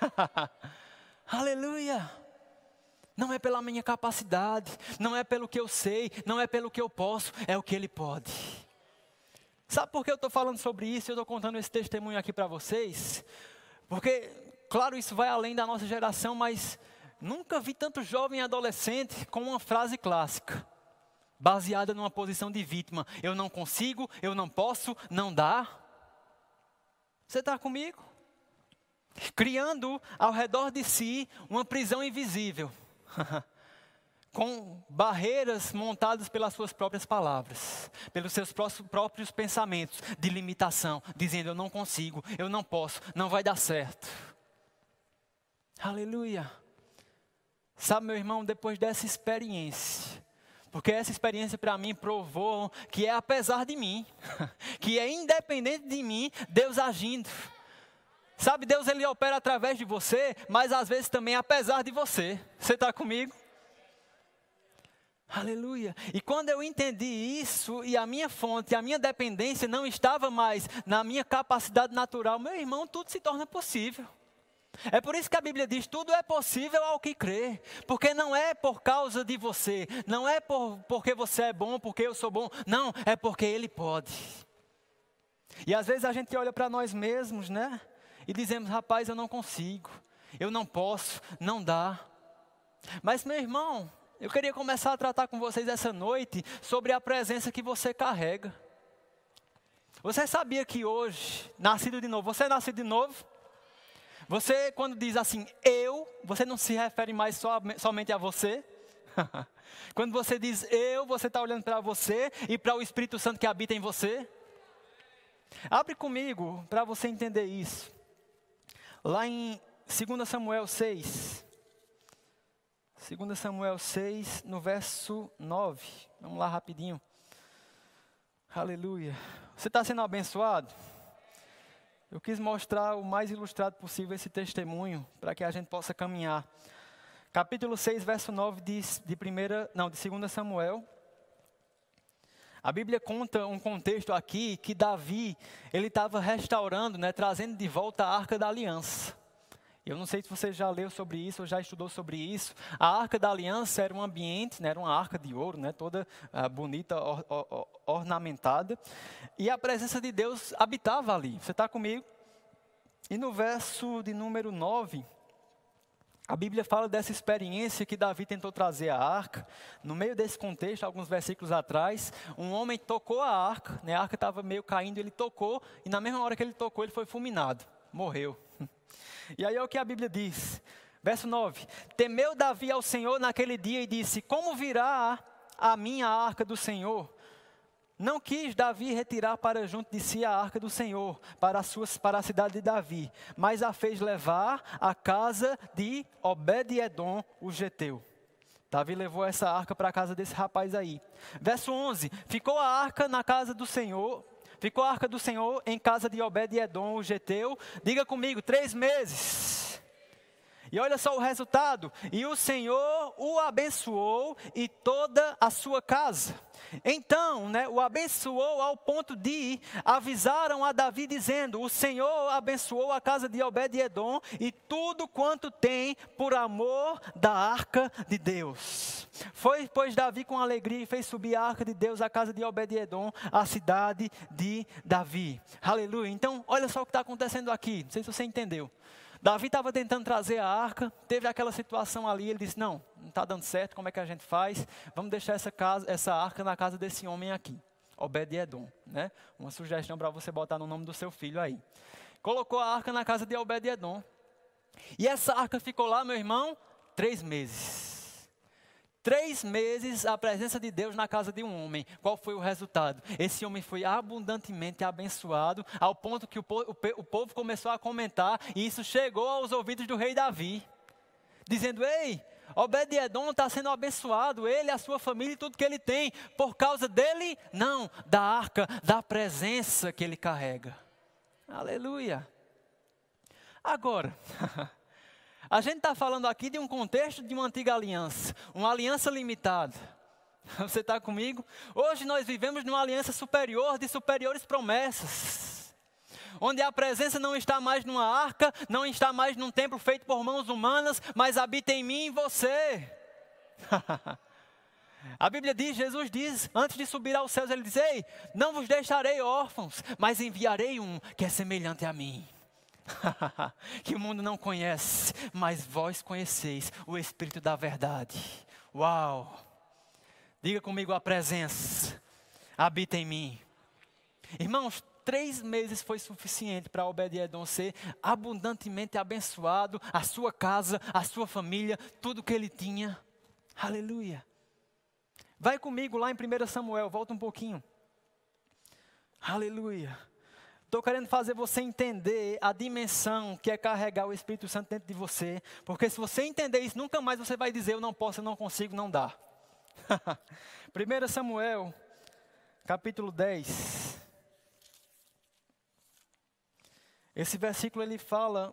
aleluia! Não é pela minha capacidade, não é pelo que eu sei, não é pelo que eu posso, é o que Ele pode. Sabe por que eu estou falando sobre isso? Eu estou contando esse testemunho aqui para vocês, porque, claro, isso vai além da nossa geração, mas nunca vi tanto jovem e adolescente com uma frase clássica, baseada numa posição de vítima: eu não consigo, eu não posso, não dá. Você está comigo? Criando ao redor de si uma prisão invisível com barreiras montadas pelas suas próprias palavras, pelos seus próprios pensamentos de limitação, dizendo: Eu não consigo, eu não posso, não vai dar certo. Aleluia. Sabe, meu irmão, depois dessa experiência, porque essa experiência para mim provou que é apesar de mim, que é independente de mim, Deus agindo. Sabe, Deus ele opera através de você, mas às vezes também apesar de você. Você está comigo? Aleluia. E quando eu entendi isso, e a minha fonte, a minha dependência não estava mais na minha capacidade natural, meu irmão, tudo se torna possível. É por isso que a Bíblia diz: tudo é possível ao que crê. Porque não é por causa de você, não é por, porque você é bom, porque eu sou bom. Não, é porque Ele pode. E às vezes a gente olha para nós mesmos, né? e dizemos: rapaz, eu não consigo, eu não posso, não dá. Mas, meu irmão, eu queria começar a tratar com vocês essa noite sobre a presença que você carrega. Você sabia que hoje, nascido de novo, você é nascido de novo? Você, quando diz assim, eu, você não se refere mais só, somente a você? quando você diz eu, você está olhando para você e para o Espírito Santo que habita em você? Abre comigo para você entender isso. Lá em 2 Samuel 6. 2 Samuel 6, no verso 9. Vamos lá rapidinho. Aleluia. Você está sendo abençoado? Eu quis mostrar o mais ilustrado possível esse testemunho, para que a gente possa caminhar. Capítulo 6, verso 9 diz, de primeira, não, de 2 Samuel. A Bíblia conta um contexto aqui que Davi, ele estava restaurando, né, trazendo de volta a Arca da Aliança. Eu não sei se você já leu sobre isso ou já estudou sobre isso. A Arca da Aliança era um ambiente, né, era uma arca de ouro, né, toda uh, bonita, or, or, ornamentada. E a presença de Deus habitava ali. Você está comigo? E no verso de número 9, a Bíblia fala dessa experiência que Davi tentou trazer à arca. No meio desse contexto, alguns versículos atrás, um homem tocou a arca, né? a arca estava meio caindo, ele tocou, e na mesma hora que ele tocou, ele foi fulminado, morreu. E aí é o que a Bíblia diz. Verso 9: Temeu Davi ao Senhor naquele dia e disse: Como virá a minha arca do Senhor? Não quis Davi retirar para junto de si a arca do Senhor, para a, sua, para a cidade de Davi, mas a fez levar à casa de Obed-Edom, o geteu. Davi levou essa arca para a casa desse rapaz aí. Verso 11: Ficou a arca na casa do Senhor, ficou a arca do Senhor em casa de Obed-Edom, o geteu. Diga comigo, três meses. E olha só o resultado: e o Senhor o abençoou e toda a sua casa. Então, né, o abençoou ao ponto de avisaram a Davi dizendo: O Senhor abençoou a casa de Obed-edom e tudo quanto tem por amor da arca de Deus. Foi, pois, Davi com alegria e fez subir a arca de Deus à casa de Obed-edom, a cidade de Davi. Aleluia. Então, olha só o que está acontecendo aqui. Não sei se você entendeu. Davi estava tentando trazer a arca, teve aquela situação ali, ele disse: Não, não está dando certo, como é que a gente faz? Vamos deixar essa, casa, essa arca na casa desse homem aqui, Obed-Edom. Né? Uma sugestão para você botar no nome do seu filho aí. Colocou a arca na casa de Obed-Edom. E essa arca ficou lá, meu irmão, três meses. Três meses a presença de Deus na casa de um homem. Qual foi o resultado? Esse homem foi abundantemente abençoado, ao ponto que o, o povo começou a comentar, e isso chegou aos ouvidos do rei Davi, dizendo: Ei, Obed-Edom está sendo abençoado, ele, a sua família e tudo que ele tem, por causa dele? Não, da arca, da presença que ele carrega. Aleluia. Agora. A gente está falando aqui de um contexto de uma antiga aliança, uma aliança limitada. Você está comigo? Hoje nós vivemos numa aliança superior, de superiores promessas. Onde a presença não está mais numa arca, não está mais num templo feito por mãos humanas, mas habita em mim e em você. A Bíblia diz, Jesus diz, antes de subir aos céus, ele diz: Ei, não vos deixarei órfãos, mas enviarei um que é semelhante a mim. que o mundo não conhece, mas vós conheceis o Espírito da verdade. Uau! Diga comigo a presença, habita em mim. Irmãos, três meses foi suficiente para Obed-Edom ser abundantemente abençoado, a sua casa, a sua família, tudo que ele tinha. Aleluia. Vai comigo lá em 1 Samuel, volta um pouquinho. Aleluia. Estou querendo fazer você entender a dimensão que é carregar o Espírito Santo dentro de você. Porque se você entender isso, nunca mais você vai dizer eu não posso, eu não consigo, não dá. 1 Samuel, capítulo 10. Esse versículo ele fala,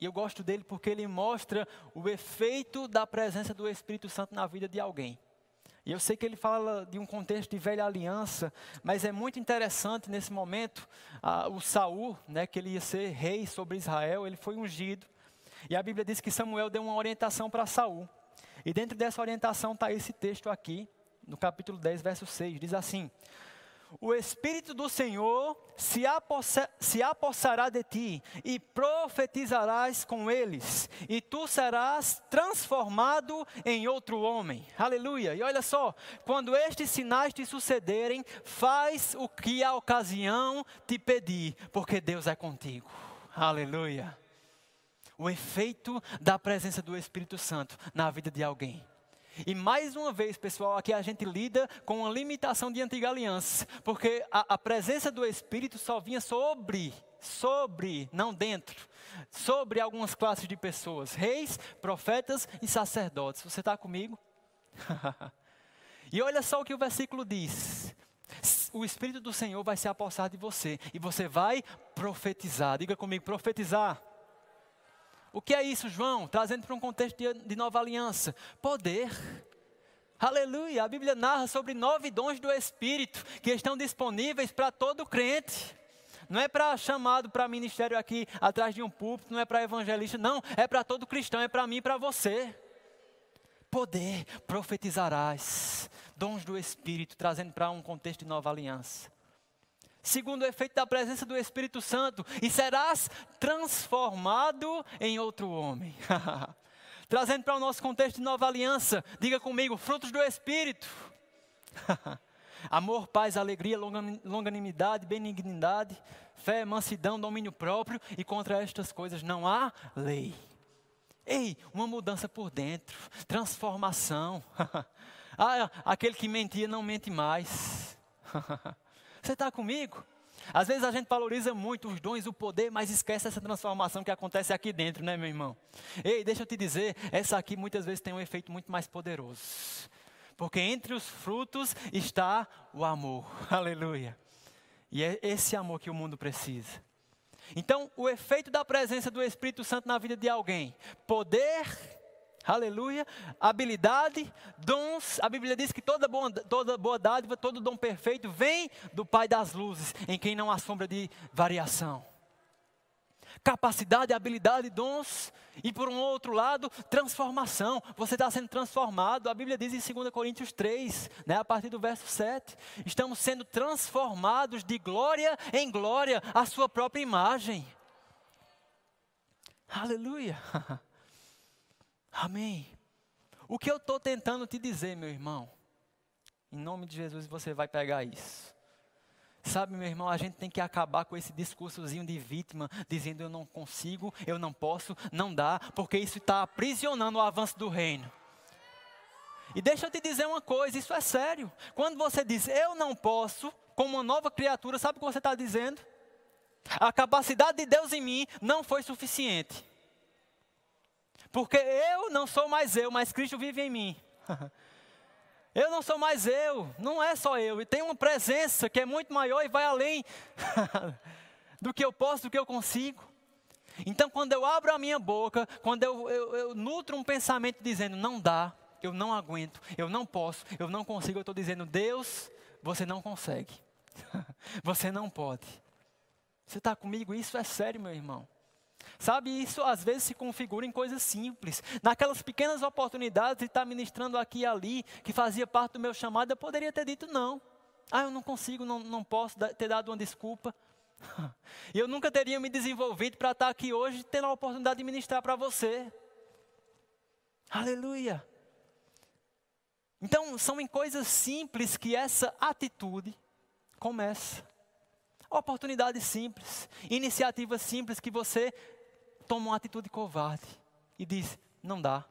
e eu gosto dele porque ele mostra o efeito da presença do Espírito Santo na vida de alguém. E eu sei que ele fala de um contexto de velha aliança, mas é muito interessante nesse momento ah, o Saul, né, que ele ia ser rei sobre Israel, ele foi ungido. E a Bíblia diz que Samuel deu uma orientação para Saul. E dentro dessa orientação está esse texto aqui, no capítulo 10, verso 6, diz assim: o Espírito do Senhor se, apossa, se apossará de ti, e profetizarás com eles, e tu serás transformado em outro homem. Aleluia. E olha só, quando estes sinais te sucederem, faz o que a ocasião te pedir, porque Deus é contigo. Aleluia. O efeito da presença do Espírito Santo na vida de alguém. E mais uma vez, pessoal, aqui a gente lida com uma limitação de antiga aliança, porque a, a presença do Espírito só vinha sobre, sobre, não dentro, sobre algumas classes de pessoas: reis, profetas e sacerdotes. Você está comigo? e olha só o que o versículo diz. O Espírito do Senhor vai se apossar de você e você vai profetizar. Diga comigo, profetizar. O que é isso, João? Trazendo para um contexto de, nova aliança. Poder. Aleluia! A Bíblia narra sobre nove dons do Espírito que estão disponíveis para todo crente. Não é para chamado para ministério aqui atrás de um púlpito, não é para evangelista, não, é para todo cristão, é para mim e para você. Poder, profetizarás, dons do Espírito, trazendo para um contexto de nova aliança. Segundo o efeito da presença do Espírito Santo, e serás transformado em outro homem. Trazendo para o nosso contexto de nova aliança, diga comigo: frutos do Espírito. Amor, paz, alegria, longanimidade, benignidade, fé, mansidão, domínio próprio, e contra estas coisas não há lei. Ei, uma mudança por dentro, transformação. ah, aquele que mentia não mente mais. Você está comigo? Às vezes a gente valoriza muito os dons, o poder, mas esquece essa transformação que acontece aqui dentro, né, meu irmão? Ei, deixa eu te dizer, essa aqui muitas vezes tem um efeito muito mais poderoso. Porque entre os frutos está o amor. Aleluia. E é esse amor que o mundo precisa. Então, o efeito da presença do Espírito Santo na vida de alguém: poder, aleluia, habilidade, dons. A Bíblia diz que toda boa, toda boa dádiva, todo dom perfeito vem do Pai das luzes, em quem não há sombra de variação capacidade, habilidade, dons, e por um outro lado, transformação. Você está sendo transformado. A Bíblia diz em 2 Coríntios 3, né, a partir do verso 7. Estamos sendo transformados de glória em glória, à sua própria imagem. Aleluia. Amém. O que eu estou tentando te dizer, meu irmão, em nome de Jesus você vai pegar isso. Sabe, meu irmão, a gente tem que acabar com esse discursozinho de vítima, dizendo eu não consigo, eu não posso, não dá, porque isso está aprisionando o avanço do reino. E deixa eu te dizer uma coisa, isso é sério. Quando você diz eu não posso, como uma nova criatura, sabe o que você está dizendo? A capacidade de Deus em mim não foi suficiente. Porque eu não sou mais eu, mas Cristo vive em mim. Eu não sou mais eu, não é só eu, e tem uma presença que é muito maior e vai além do que eu posso, do que eu consigo. Então, quando eu abro a minha boca, quando eu, eu, eu nutro um pensamento dizendo, não dá, eu não aguento, eu não posso, eu não consigo, eu estou dizendo, Deus, você não consegue, você não pode. Você está comigo? Isso é sério, meu irmão. Sabe, isso às vezes se configura em coisas simples. Naquelas pequenas oportunidades de estar ministrando aqui e ali, que fazia parte do meu chamado, eu poderia ter dito não. Ah, eu não consigo, não, não posso ter dado uma desculpa. E eu nunca teria me desenvolvido para estar aqui hoje, tendo a oportunidade de ministrar para você. Aleluia. Então, são em coisas simples que essa atitude começa. Oportunidades simples, iniciativas simples que você toma uma atitude covarde e diz: não dá,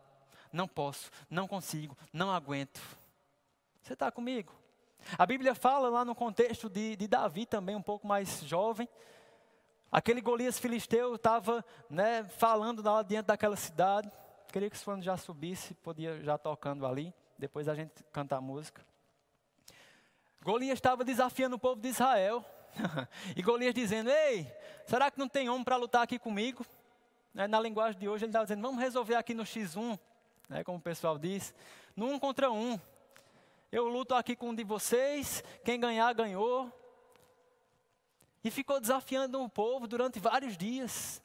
não posso, não consigo, não aguento. Você está comigo? A Bíblia fala lá no contexto de, de Davi também, um pouco mais jovem. Aquele Golias filisteu estava né, falando lá diante daquela cidade. Queria que o Suano já subisse, podia já tocando ali. Depois a gente canta a música. Golias estava desafiando o povo de Israel. e Golias dizendo: Ei, será que não tem homem para lutar aqui comigo? Né, na linguagem de hoje, ele estava dizendo: vamos resolver aqui no X1, né, como o pessoal diz, no um contra um. Eu luto aqui com um de vocês, quem ganhar, ganhou. E ficou desafiando o povo durante vários dias.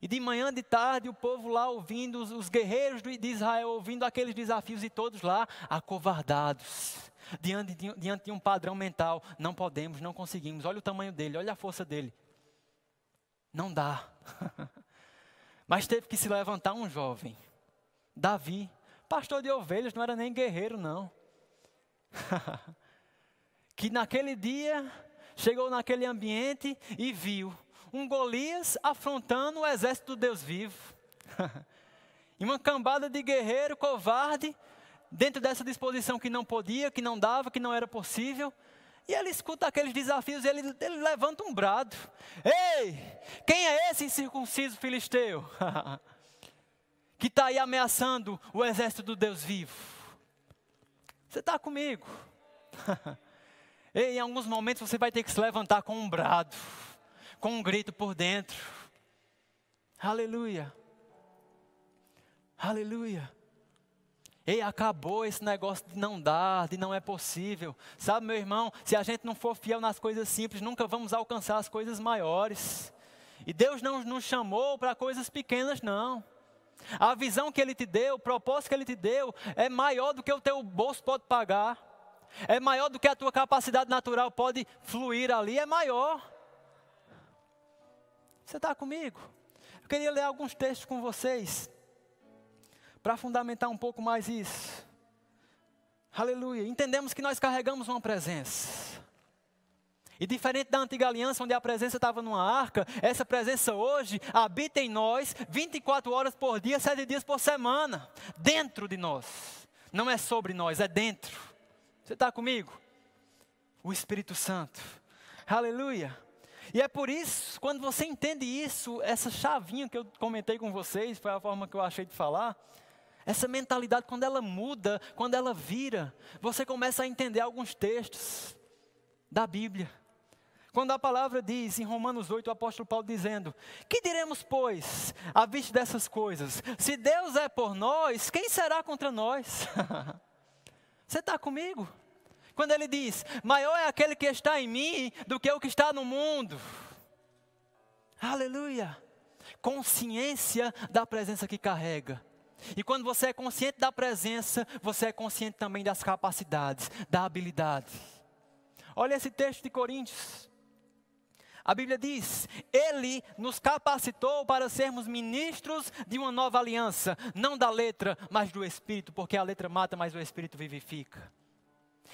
E de manhã, de tarde, o povo lá ouvindo, os, os guerreiros de Israel ouvindo aqueles desafios e todos lá acovardados. Diante de, diante de um padrão mental, não podemos, não conseguimos. Olha o tamanho dele, olha a força dele. Não dá. Mas teve que se levantar um jovem, Davi, pastor de ovelhas, não era nem guerreiro, não. que naquele dia chegou naquele ambiente e viu um Golias afrontando o exército do Deus vivo. e uma cambada de guerreiro covarde, dentro dessa disposição que não podia, que não dava, que não era possível, e ele escuta aqueles desafios e ele, ele levanta um brado. Ei, quem é esse incircunciso filisteu? que está aí ameaçando o exército do Deus vivo. Você está comigo? Em alguns momentos você vai ter que se levantar com um brado, com um grito por dentro. Aleluia. Aleluia. Ei, acabou esse negócio de não dar, de não é possível. Sabe, meu irmão, se a gente não for fiel nas coisas simples, nunca vamos alcançar as coisas maiores. E Deus não nos chamou para coisas pequenas, não. A visão que Ele te deu, o propósito que Ele te deu, é maior do que o teu bolso pode pagar. É maior do que a tua capacidade natural pode fluir ali, é maior. Você está comigo? Eu queria ler alguns textos com vocês para fundamentar um pouco mais isso. Aleluia. Entendemos que nós carregamos uma presença. E diferente da antiga aliança, onde a presença estava numa arca, essa presença hoje habita em nós 24 horas por dia, 7 dias por semana, dentro de nós. Não é sobre nós, é dentro. Você está comigo? O Espírito Santo. Aleluia. E é por isso, quando você entende isso, essa chavinha que eu comentei com vocês, foi a forma que eu achei de falar, essa mentalidade, quando ela muda, quando ela vira, você começa a entender alguns textos da Bíblia. Quando a palavra diz em Romanos 8, o apóstolo Paulo dizendo: Que diremos, pois, à vista dessas coisas? Se Deus é por nós, quem será contra nós? Você está comigo? Quando ele diz: Maior é aquele que está em mim do que o que está no mundo. Aleluia! Consciência da presença que carrega. E quando você é consciente da presença, você é consciente também das capacidades, da habilidade. Olha esse texto de Coríntios. A Bíblia diz: Ele nos capacitou para sermos ministros de uma nova aliança, não da letra, mas do Espírito, porque a letra mata, mas o Espírito vivifica.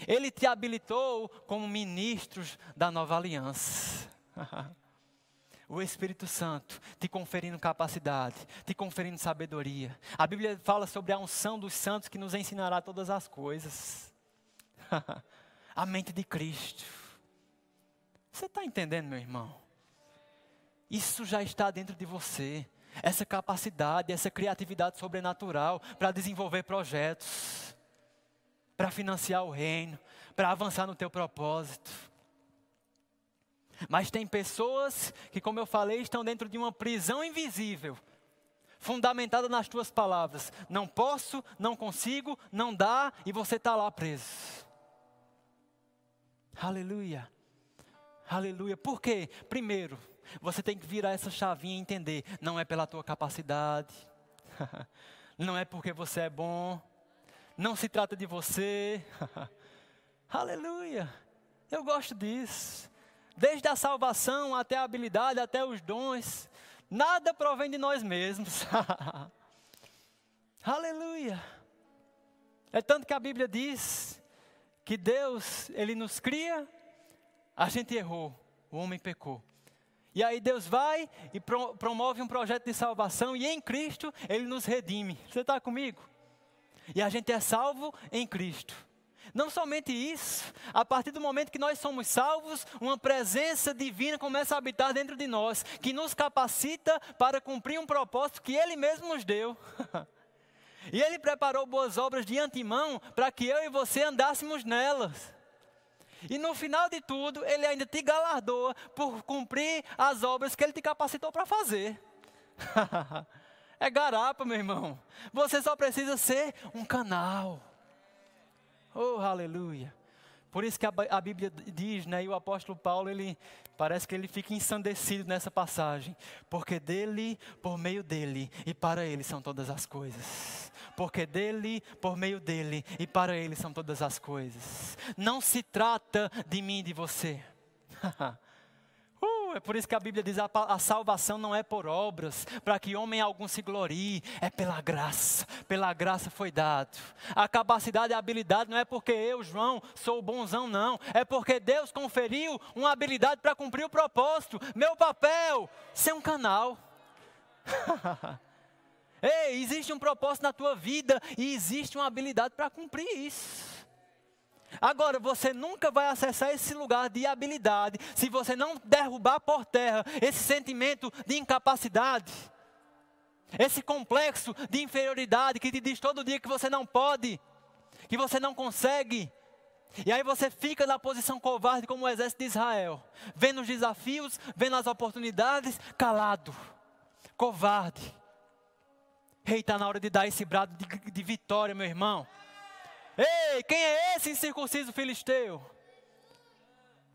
Ele te habilitou como ministros da nova aliança. o Espírito Santo te conferindo capacidade, te conferindo sabedoria. A Bíblia fala sobre a unção dos santos que nos ensinará todas as coisas. a mente de Cristo. Você está entendendo, meu irmão? Isso já está dentro de você. Essa capacidade, essa criatividade sobrenatural para desenvolver projetos, para financiar o reino, para avançar no teu propósito. Mas tem pessoas que, como eu falei, estão dentro de uma prisão invisível, fundamentada nas tuas palavras. Não posso, não consigo, não dá, e você está lá preso. Aleluia. Aleluia. Por quê? Primeiro, você tem que virar essa chavinha e entender: não é pela tua capacidade, não é porque você é bom, não se trata de você. Aleluia. Eu gosto disso desde a salvação até a habilidade, até os dons, nada provém de nós mesmos. Aleluia. É tanto que a Bíblia diz que Deus, Ele nos cria, a gente errou, o homem pecou. E aí Deus vai e pro, promove um projeto de salvação e em Cristo Ele nos redime. Você está comigo? E a gente é salvo em Cristo. Não somente isso, a partir do momento que nós somos salvos, uma presença divina começa a habitar dentro de nós, que nos capacita para cumprir um propósito que Ele mesmo nos deu. e Ele preparou boas obras de antemão para que eu e você andássemos nelas. E no final de tudo, Ele ainda te galardoa por cumprir as obras que Ele te capacitou para fazer. é garapa, meu irmão. Você só precisa ser um canal. Oh, aleluia. Por isso que a, a, Bíblia diz, né, e o apóstolo Paulo, ele parece que ele fica ensandecido nessa passagem, porque dele, por meio dele e para ele são todas as coisas. Porque dele, por meio dele e para ele são todas as coisas. Não se trata de mim e de você. é por isso que a Bíblia diz: a, a salvação não é por obras, para que homem algum se glorie, é pela graça, pela graça foi dado. A capacidade e a habilidade não é porque eu, João, sou bonzão, não, é porque Deus conferiu uma habilidade para cumprir o propósito. Meu papel, ser um canal. Ei, existe um propósito na tua vida e existe uma habilidade para cumprir isso. Agora, você nunca vai acessar esse lugar de habilidade se você não derrubar por terra esse sentimento de incapacidade, esse complexo de inferioridade que te diz todo dia que você não pode, que você não consegue. E aí você fica na posição covarde como o exército de Israel, vendo os desafios, vendo as oportunidades, calado, covarde. Ei, está na hora de dar esse brado de, de vitória, meu irmão. Ei, quem é esse incircunciso filisteu?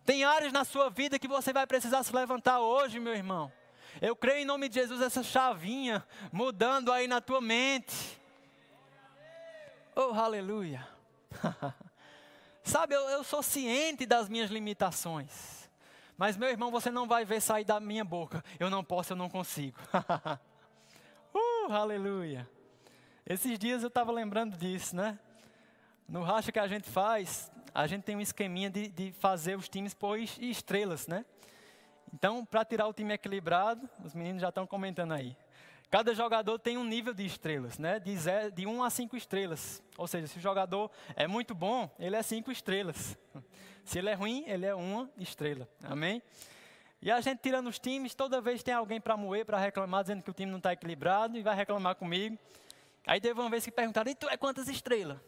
Tem áreas na sua vida que você vai precisar se levantar hoje, meu irmão. Eu creio em nome de Jesus essa chavinha mudando aí na tua mente. Oh, aleluia. Sabe, eu, eu sou ciente das minhas limitações. Mas, meu irmão, você não vai ver sair da minha boca. Eu não posso, eu não consigo. uh, aleluia. Esses dias eu estava lembrando disso, né? No racha que a gente faz, a gente tem um esqueminha de, de fazer os times por estrelas, né? Então, para tirar o time equilibrado, os meninos já estão comentando aí. Cada jogador tem um nível de estrelas, né? De, zero, de 1 a 5 estrelas. Ou seja, se o jogador é muito bom, ele é 5 estrelas. Se ele é ruim, ele é uma estrela. Amém? E a gente tirando os times, toda vez tem alguém para moer, para reclamar, dizendo que o time não está equilibrado e vai reclamar comigo. Aí teve uma vez que perguntaram, e tu é quantas estrelas?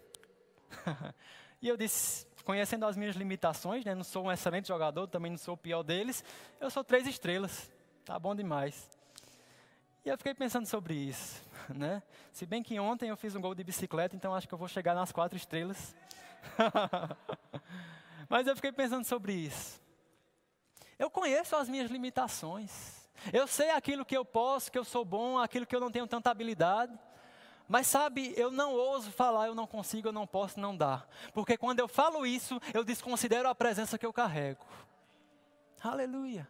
e eu disse, conhecendo as minhas limitações, né, não sou um excelente jogador, também não sou o pior deles, eu sou três estrelas, tá bom demais. E eu fiquei pensando sobre isso, né? Se bem que ontem eu fiz um gol de bicicleta, então acho que eu vou chegar nas quatro estrelas. Mas eu fiquei pensando sobre isso. Eu conheço as minhas limitações. Eu sei aquilo que eu posso, que eu sou bom, aquilo que eu não tenho tanta habilidade. Mas sabe, eu não ouso falar, eu não consigo, eu não posso, não dá. Porque quando eu falo isso, eu desconsidero a presença que eu carrego. Aleluia.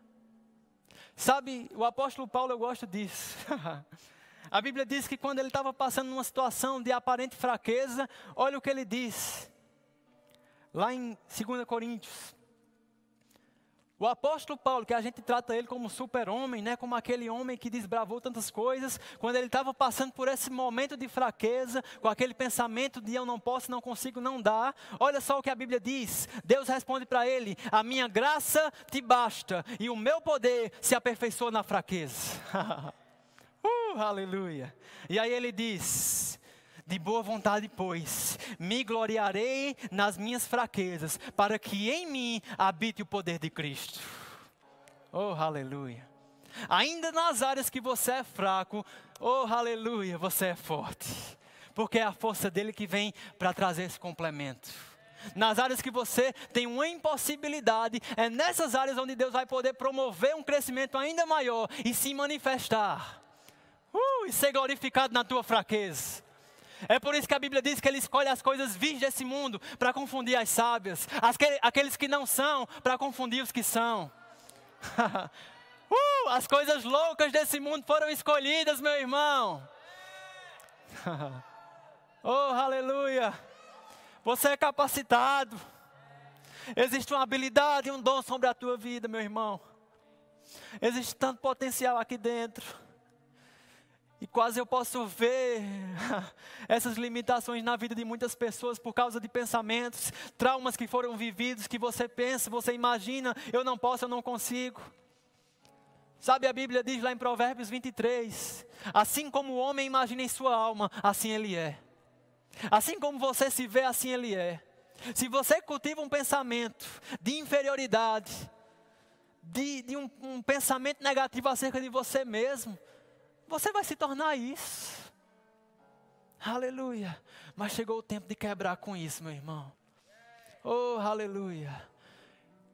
Sabe, o apóstolo Paulo, eu gosto disso. a Bíblia diz que quando ele estava passando numa situação de aparente fraqueza, olha o que ele diz. Lá em 2 Coríntios, o apóstolo Paulo, que a gente trata ele como super-homem, né, como aquele homem que desbravou tantas coisas, quando ele estava passando por esse momento de fraqueza, com aquele pensamento de eu não posso, não consigo, não dá, olha só o que a Bíblia diz. Deus responde para ele: A minha graça te basta, e o meu poder se aperfeiçoa na fraqueza. uh, aleluia. E aí ele diz: de boa vontade, pois, me gloriarei nas minhas fraquezas, para que em mim habite o poder de Cristo. Oh, aleluia. Ainda nas áreas que você é fraco, oh, aleluia, você é forte. Porque é a força dele que vem para trazer esse complemento. Nas áreas que você tem uma impossibilidade, é nessas áreas onde Deus vai poder promover um crescimento ainda maior e se manifestar. Uh, e ser glorificado na tua fraqueza. É por isso que a Bíblia diz que ele escolhe as coisas vis desse mundo para confundir as sábias, aqueles que não são para confundir os que são. uh, as coisas loucas desse mundo foram escolhidas, meu irmão. oh, aleluia. Você é capacitado. Existe uma habilidade e um dom sobre a tua vida, meu irmão. Existe tanto potencial aqui dentro. E quase eu posso ver essas limitações na vida de muitas pessoas por causa de pensamentos, traumas que foram vividos, que você pensa, você imagina, eu não posso, eu não consigo. Sabe, a Bíblia diz lá em Provérbios 23: Assim como o homem imagina em sua alma, assim ele é. Assim como você se vê, assim ele é. Se você cultiva um pensamento de inferioridade, de, de um, um pensamento negativo acerca de você mesmo, você vai se tornar isso. Aleluia. Mas chegou o tempo de quebrar com isso, meu irmão. Oh, aleluia.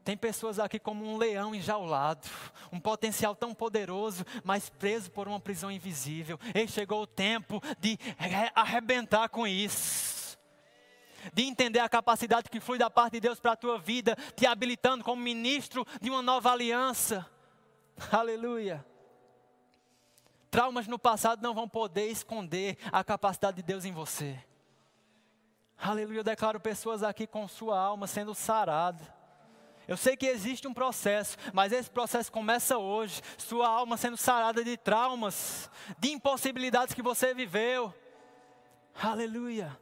Tem pessoas aqui como um leão enjaulado, um potencial tão poderoso, mas preso por uma prisão invisível. E chegou o tempo de arrebentar com isso. De entender a capacidade que flui da parte de Deus para a tua vida, te habilitando como ministro de uma nova aliança. Aleluia. Traumas no passado não vão poder esconder a capacidade de Deus em você. Aleluia, eu declaro pessoas aqui com sua alma sendo sarada. Eu sei que existe um processo, mas esse processo começa hoje. Sua alma sendo sarada de traumas, de impossibilidades que você viveu. Aleluia.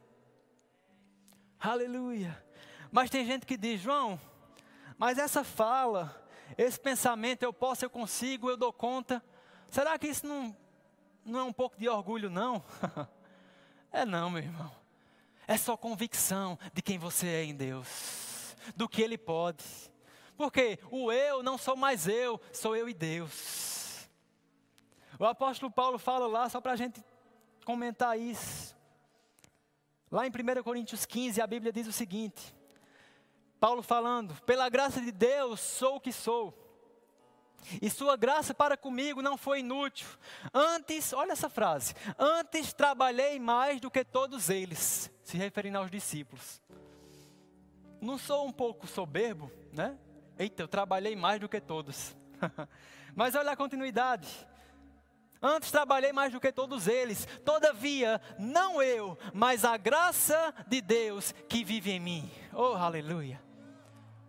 Aleluia. Mas tem gente que diz, João, mas essa fala, esse pensamento, eu posso, eu consigo, eu dou conta. Será que isso não não é um pouco de orgulho, não. é não, meu irmão. É só convicção de quem você é em Deus, do que Ele pode. Porque o eu não sou mais eu, sou eu e Deus. O apóstolo Paulo fala lá, só para a gente comentar isso. Lá em 1 Coríntios 15, a Bíblia diz o seguinte: Paulo falando, pela graça de Deus sou o que sou. E sua graça para comigo não foi inútil. Antes, olha essa frase: Antes trabalhei mais do que todos eles, se referindo aos discípulos. Não sou um pouco soberbo, né? Eita, eu trabalhei mais do que todos. Mas olha a continuidade. Antes trabalhei mais do que todos eles. Todavia, não eu, mas a graça de Deus que vive em mim. Oh, aleluia.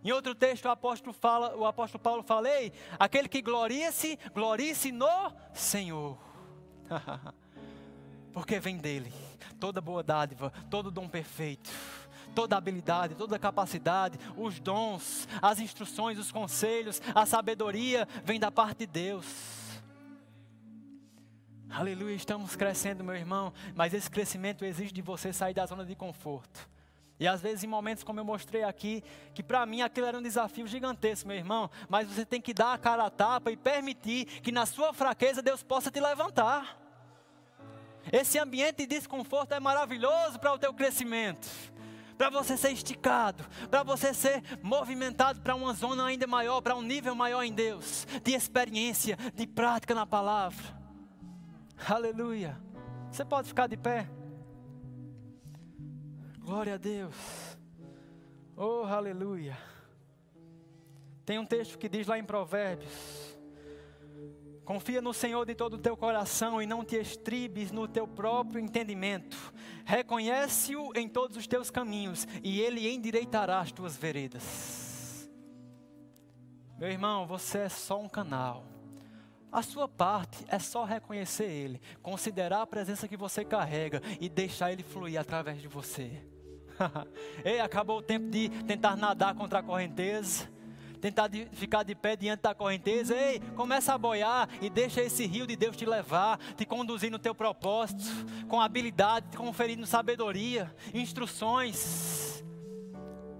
Em outro texto, o apóstolo, fala, o apóstolo Paulo falei, aquele que gloria-se, glorie-se no Senhor. Porque vem dele toda boa dádiva, todo dom perfeito, toda habilidade, toda capacidade, os dons, as instruções, os conselhos, a sabedoria vem da parte de Deus. Aleluia, estamos crescendo, meu irmão, mas esse crescimento exige de você sair da zona de conforto. E às vezes em momentos como eu mostrei aqui, que para mim aquilo era um desafio gigantesco, meu irmão, mas você tem que dar a cara a tapa e permitir que na sua fraqueza Deus possa te levantar. Esse ambiente de desconforto é maravilhoso para o teu crescimento. Para você ser esticado, para você ser movimentado para uma zona ainda maior, para um nível maior em Deus, de experiência, de prática na palavra. Aleluia. Você pode ficar de pé? Glória a Deus. Oh, aleluia. Tem um texto que diz lá em Provérbios: Confia no Senhor de todo o teu coração e não te estribes no teu próprio entendimento. Reconhece-o em todos os teus caminhos e ele endireitará as tuas veredas. Meu irmão, você é só um canal. A sua parte é só reconhecer Ele, considerar a presença que você carrega e deixar Ele fluir através de você. Ei, acabou o tempo de tentar nadar contra a correnteza, tentar de ficar de pé diante da correnteza. Ei, começa a boiar e deixa esse rio de Deus te levar, te conduzir no teu propósito, com habilidade, te conferindo sabedoria, instruções.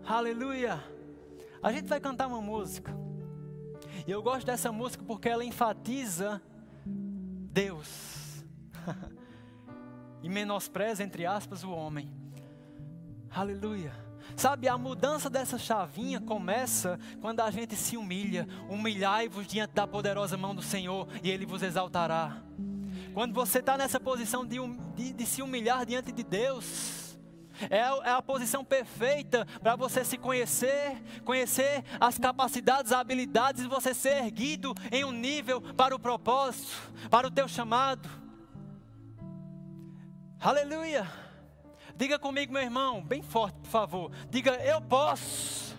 Aleluia. A gente vai cantar uma música. E eu gosto dessa música porque ela enfatiza Deus. e menospreza, entre aspas, o homem. Aleluia. Sabe, a mudança dessa chavinha começa quando a gente se humilha. Humilhai-vos diante da poderosa mão do Senhor e Ele vos exaltará. Quando você está nessa posição de, de, de, se humilhar diante de Deus, é é a posição perfeita para você se conhecer, conhecer as capacidades, as habilidades e você ser erguido em um nível para o propósito, para o teu chamado. Aleluia. Diga comigo, meu irmão, bem forte, por favor. Diga: Eu posso,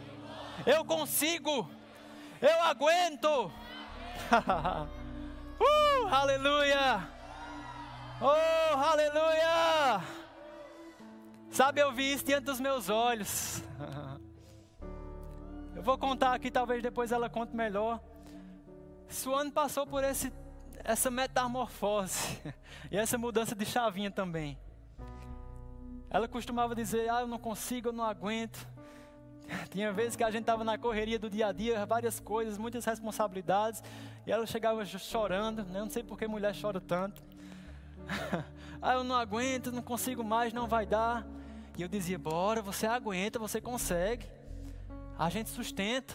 eu consigo, eu aguento. uh, aleluia! Oh, aleluia! Sabe, eu vi isso diante dos meus olhos. eu vou contar aqui, talvez depois ela conte melhor. Suano passou por esse, essa metamorfose e essa mudança de chavinha também. Ela costumava dizer: Ah, eu não consigo, eu não aguento. Tinha vezes que a gente estava na correria do dia a dia, várias coisas, muitas responsabilidades, e ela chegava chorando. Né? Não sei por que mulher chora tanto. ah, eu não aguento, não consigo mais, não vai dar. E eu dizia: Bora, você aguenta, você consegue. A gente sustenta.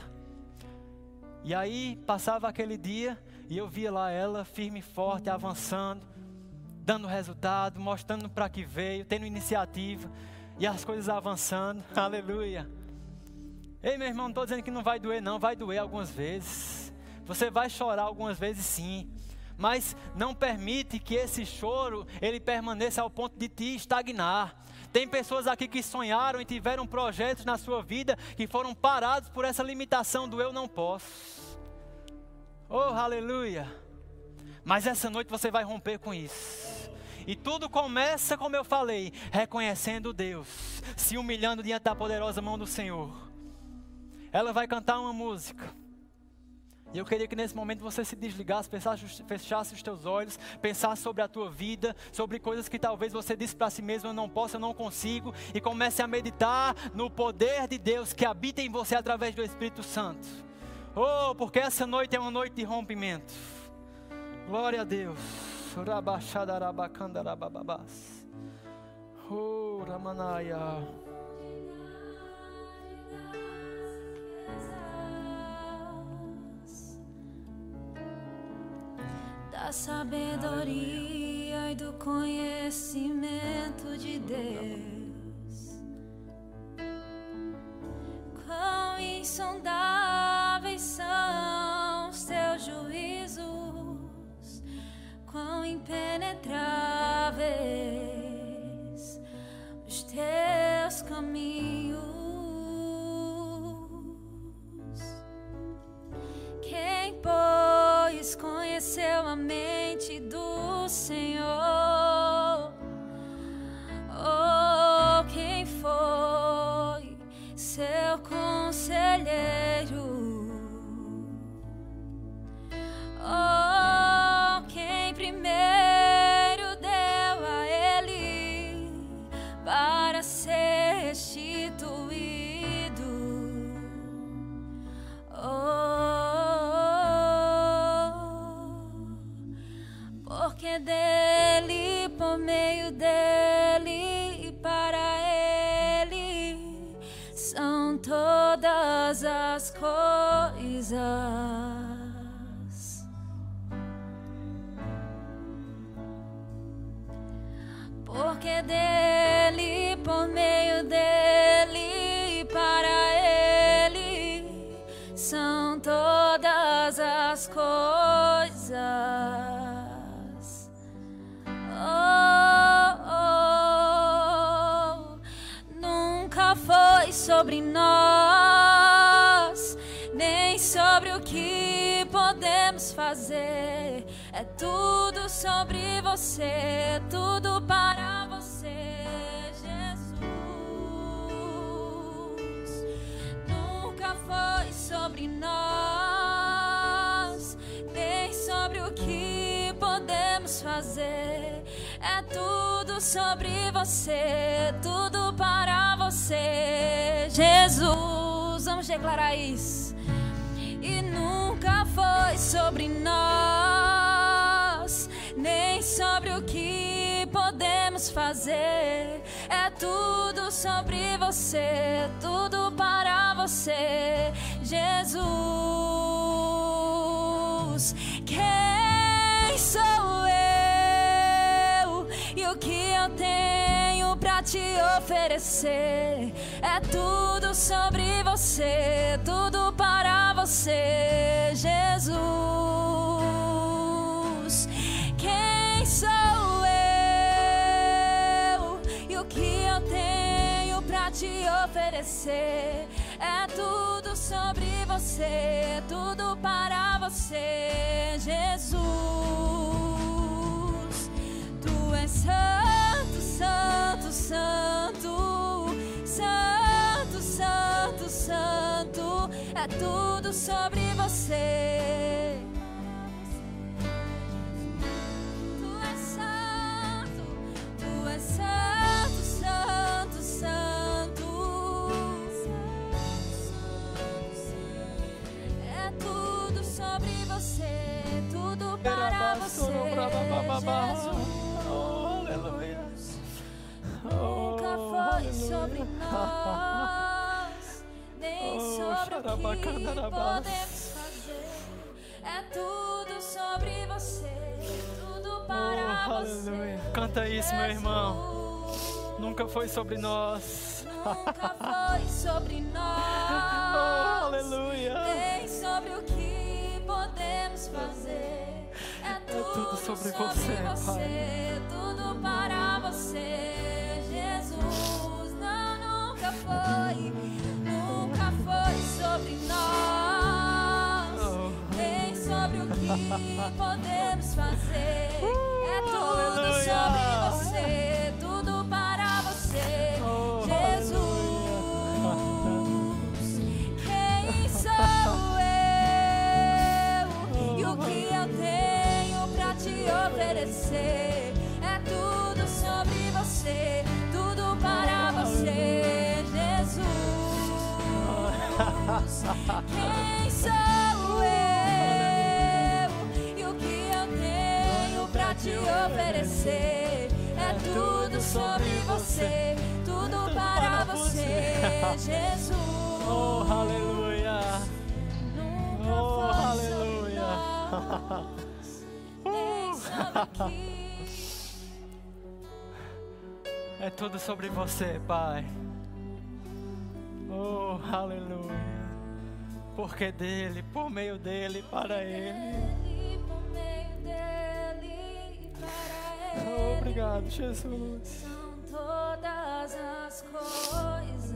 E aí passava aquele dia e eu via lá ela firme e forte, avançando dando resultado, mostrando para que veio, tendo iniciativa e as coisas avançando. Aleluia. Ei, meu irmão, não estou dizendo que não vai doer, não, vai doer algumas vezes. Você vai chorar algumas vezes sim. Mas não permite que esse choro ele permaneça ao ponto de te estagnar. Tem pessoas aqui que sonharam e tiveram projetos na sua vida que foram parados por essa limitação do eu não posso. Oh, aleluia. Mas essa noite você vai romper com isso. E tudo começa, como eu falei, reconhecendo Deus, se humilhando diante da poderosa mão do Senhor. Ela vai cantar uma música. E eu queria que nesse momento você se desligasse, fechasse os teus olhos, pensasse sobre a tua vida, sobre coisas que talvez você disse para si mesmo: eu não posso, eu não consigo, e comece a meditar no poder de Deus que habita em você através do Espírito Santo. Oh, porque essa noite é uma noite de rompimento. Glória a Deus. Rabashadarabakandarabababas. Oh, Ramanaya. Da sabedoria e do conhecimento de Deus. Quão insondáveis são os teus juízos, quão impenetráveis os teus caminhos. Quem, pois, conheceu a mente do Senhor? Sobre você, tudo para você, Jesus. Nunca foi sobre nós, nem sobre o que podemos fazer. É tudo sobre você, tudo para você, Jesus. Vamos declarar isso e nunca foi sobre nós, fazer. É tudo sobre você, tudo para você, Jesus. Quem sou eu e o que eu tenho pra te oferecer? É tudo sobre você, tudo para você, Jesus. Oferecer? É tudo sobre você, tudo para você, Jesus. Tu és santo, santo, santo, santo, santo, santo. É tudo sobre você. Para você, Jesus. Oh. Nunca foi sobre nós, nem Oh, sobre o que podemos fazer. É tudo sobre você, tudo Oh, para você. Canta isso, meu irmão. Nunca foi sobre nós. Nunca foi sobre Oh, nós, aleluia. nem sobre o que podemos fazer. É tudo, tudo sobre você, Pai. tudo para você, Jesus. Não, nunca foi, nunca foi sobre nós, Oh. nem sobre o que podemos fazer. É tudo Uh, aleluia. sobre você, oferecer? É tudo sobre você, tudo para você, Jesus. Quem sou eu e o que eu tenho pra te oferecer. É tudo sobre você, tudo para você, Jesus. Oh, aleluia. Oh, aleluia. É tudo sobre você, Pai. Oh, aleluia. Porque dele, por meio dele, para ele. E. Obrigado, Jesus. São todas as coisas.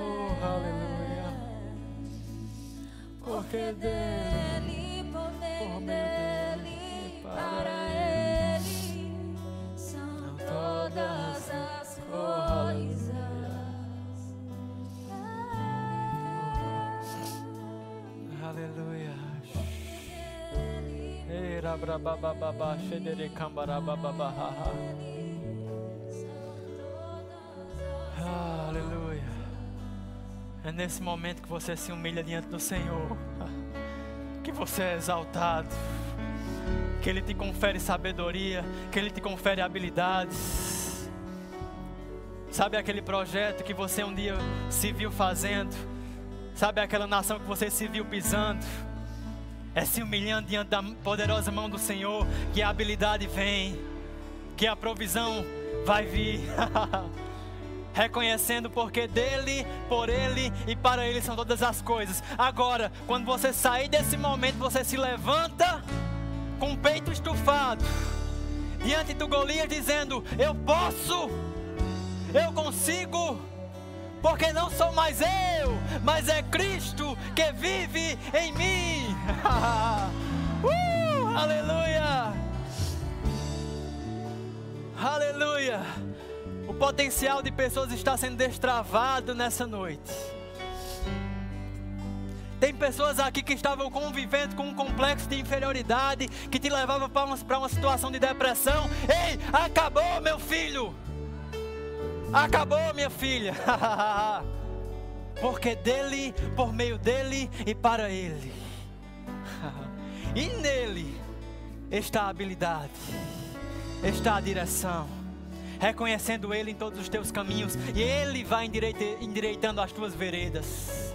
Oh, aleluia. Porque dele, Dele, Aleluia. É nesse momento que você se humilha diante do Senhor, que você é exaltado, que Ele te confere sabedoria, que Ele te confere habilidades. Sabe aquele projeto que você um dia se viu fazendo? Sabe aquela nação que você se viu pisando? É se humilhando diante da poderosa mão do Senhor que a habilidade vem, que a provisão vai vir. Reconhecendo porque dele, por ele e para ele são todas as coisas. Agora, quando você sair desse momento, você se levanta com o peito estufado diante do Golias, dizendo: Eu posso, eu consigo. Porque não sou mais eu, mas é Cristo que vive em mim. uh, aleluia! Aleluia! O potencial de pessoas está sendo destravado nessa noite. Tem pessoas aqui que estavam convivendo com um complexo de inferioridade que te levava para uma, para uma situação de depressão. Ei, acabou, meu filho! Acabou, minha filha. Porque dele, por meio dele e para ele. E nele está a habilidade, está a direção. Reconhecendo ele em todos os teus caminhos, e ele vai endireitando as tuas veredas.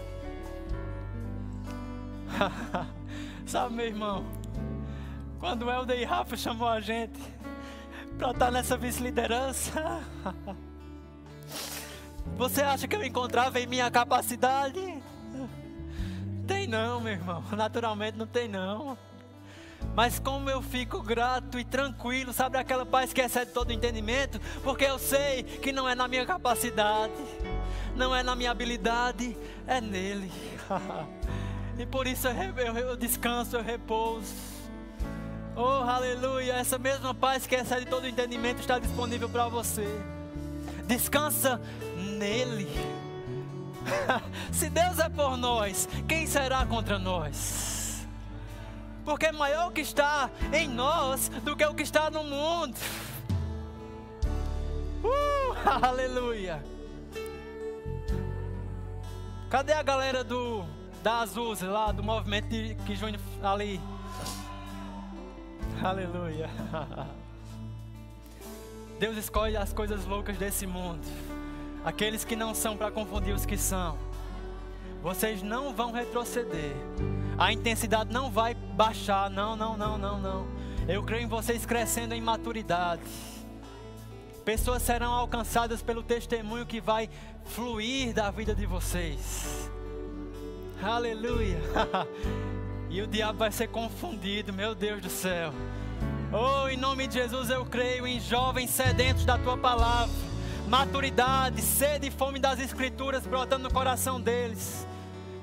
Sabe, meu irmão, quando o Helder e Rafa chamou a gente para estar nessa vice-liderança, você acha que eu encontrava em minha capacidade? Tem não, meu irmão. Naturalmente não tem não. Mas como eu fico grato e tranquilo, sabe aquela paz que excede todo entendimento? Porque eu sei que não é na minha capacidade, não é na minha habilidade, é nele. e por isso eu, descanso, eu repouso. Oh, aleluia! Essa mesma paz que excede todo entendimento está disponível para você. Descansa nele. Se Deus é por nós, quem será contra nós? Porque é maior o que está em nós do que o que está no mundo. Uh, aleluia. Cadê a galera do da Azul, lá do movimento de, que Júnior ali? Aleluia. Deus escolhe as coisas loucas desse mundo. Aqueles que não são para confundir os que são. Vocês não vão retroceder. A intensidade não vai baixar. Não, não, não, não, não. Eu creio em vocês crescendo em maturidade. Pessoas serão alcançadas pelo testemunho que vai fluir da vida de vocês. Aleluia. e o diabo vai ser confundido, meu Deus do céu. Oh, em nome de Jesus eu creio em jovens sedentos da tua palavra. Maturidade, sede e fome das escrituras brotando no coração deles.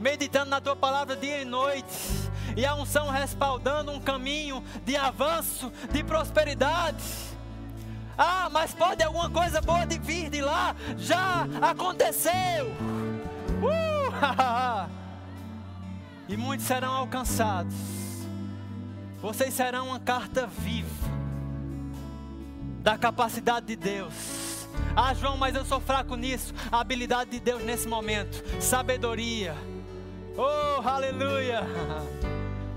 Meditando na tua palavra dia e noite. E a unção respaldando um caminho de avanço, de prosperidade. Ah, mas pode alguma coisa boa de vir de lá? Já aconteceu. Uh! e muitos serão alcançados. Vocês serão uma carta viva da capacidade de Deus. Ah, João, mas eu sou fraco nisso. A habilidade de Deus nesse momento, sabedoria. Oh, aleluia!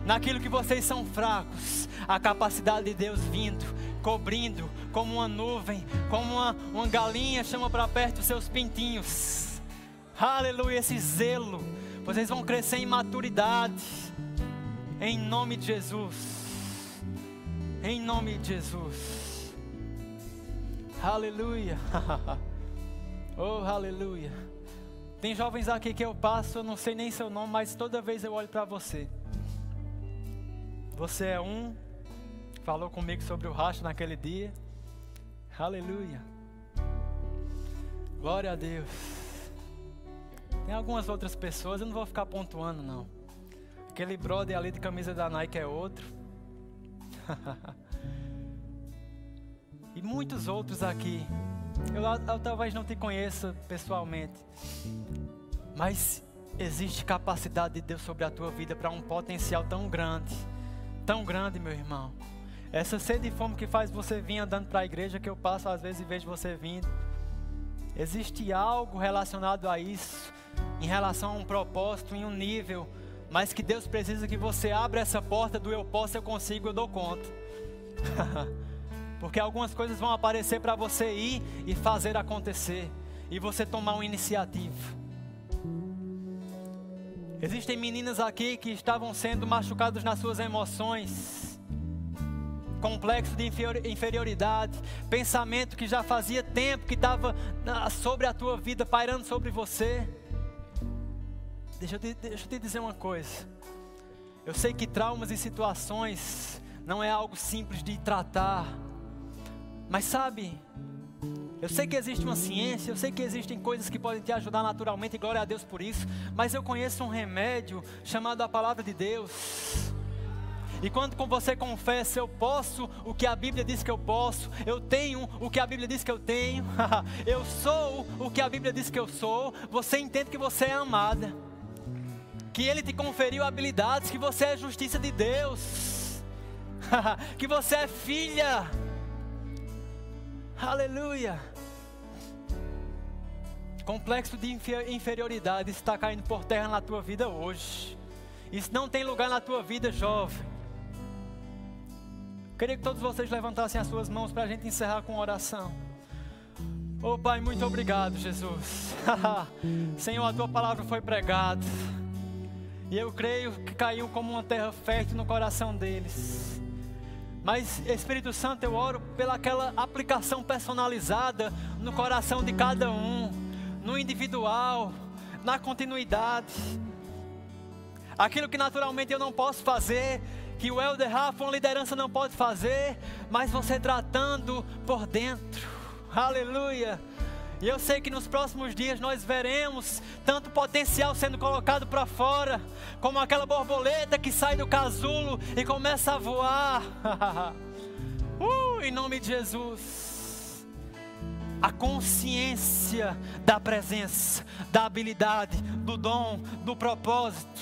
naquilo que vocês são fracos, a capacidade de Deus vindo, cobrindo, como uma nuvem, como uma, uma galinha chama para perto os seus pintinhos. Aleluia, esse zelo. Vocês vão crescer em maturidade. Em nome de Jesus. Em nome de Jesus. Aleluia. oh, aleluia. Tem jovens aqui que eu passo, eu não sei nem seu nome, mas toda vez eu olho para você. Você é um, falou comigo sobre o racho naquele dia. Aleluia. Glória a Deus. Tem algumas outras pessoas, eu não vou ficar pontuando não. Aquele brother ali de camisa da Nike é outro. e muitos outros aqui eu, eu talvez não te conheça pessoalmente, mas existe capacidade de Deus sobre a tua vida para um potencial tão grande, tão grande, meu irmão. Essa sede e fome que faz você vir andando para a igreja, que eu passo às vezes e vejo você vindo. Existe algo relacionado a isso, em relação a um propósito, em um nível, mas que Deus precisa que você abra essa porta do eu posso, eu consigo, eu dou conta. Porque algumas coisas vão aparecer para você ir e fazer acontecer. E você tomar uma iniciativa. Existem meninas aqui que estavam sendo machucadas nas suas emoções. Complexo de inferioridade, pensamento que já fazia tempo que estava sobre a tua vida, pairando sobre você. Deixa eu, te, deixa eu te dizer uma coisa. Eu sei que traumas e situações não é algo simples de tratar, mas sabe, eu sei que existe uma ciência, eu sei que existem coisas que podem te ajudar naturalmente, e glória a Deus por isso, mas eu conheço um remédio chamado a palavra de Deus. E quando você confessa, eu posso o que a Bíblia diz que eu posso, eu tenho o que a Bíblia diz que eu tenho, eu sou o que a Bíblia diz que eu sou, você entende que você é amada, que Ele te conferiu habilidades, que você é justiça de Deus, que você é filha Aleluia. Complexo de inferioridade está caindo por terra na tua vida hoje. Isso não tem lugar na tua vida, jovem. Queria que todos vocês levantassem as suas mãos para a gente encerrar com oração. Oh Pai, muito obrigado, Jesus. Senhor, a tua palavra foi pregada. E eu creio que caiu como uma terra fértil no coração deles. Mas, Espírito Santo, eu oro pelaquela aplicação personalizada no coração de cada um, no individual, na continuidade. Aquilo que naturalmente eu não posso fazer, que o Elder Rafa, uma liderança, não pode fazer, mas você tratando por dentro. Aleluia e eu sei que nos próximos dias nós veremos tanto potencial sendo colocado para fora, como aquela borboleta que sai do casulo e começa a voar. uh, em nome de Jesus. A consciência da presença, da habilidade, do dom, do propósito,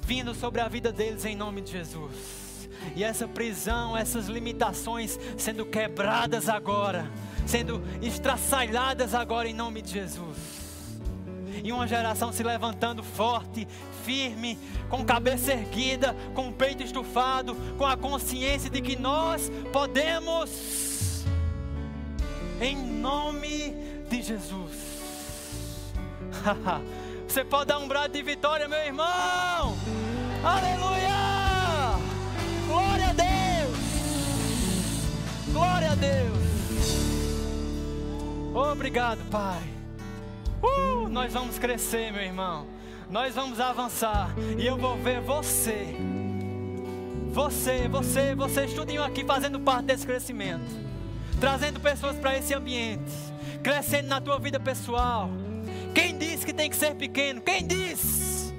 vindo sobre a vida deles em nome de Jesus. E essa prisão, essas limitações sendo quebradas agora sendo estraçalhadas agora em nome de Jesus. E uma geração se levantando forte, firme, com cabeça erguida, com o peito estufado, com a consciência de que nós podemos, em nome de Jesus. Você pode dar um brado de vitória, meu irmão. Aleluia! Glória a Deus! Glória a Deus! Obrigado, Pai. Uh, nós vamos crescer, meu irmão. Nós vamos avançar. E eu vou ver você. Você, você, você, estudinho aqui fazendo parte desse crescimento. Trazendo pessoas para esse ambiente. Crescendo na tua vida pessoal. Quem disse que tem que ser pequeno? Quem disse?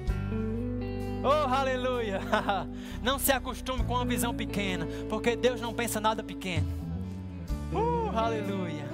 Oh, aleluia! Não se acostume com uma visão pequena, porque Deus não pensa nada pequeno. Uh, aleluia!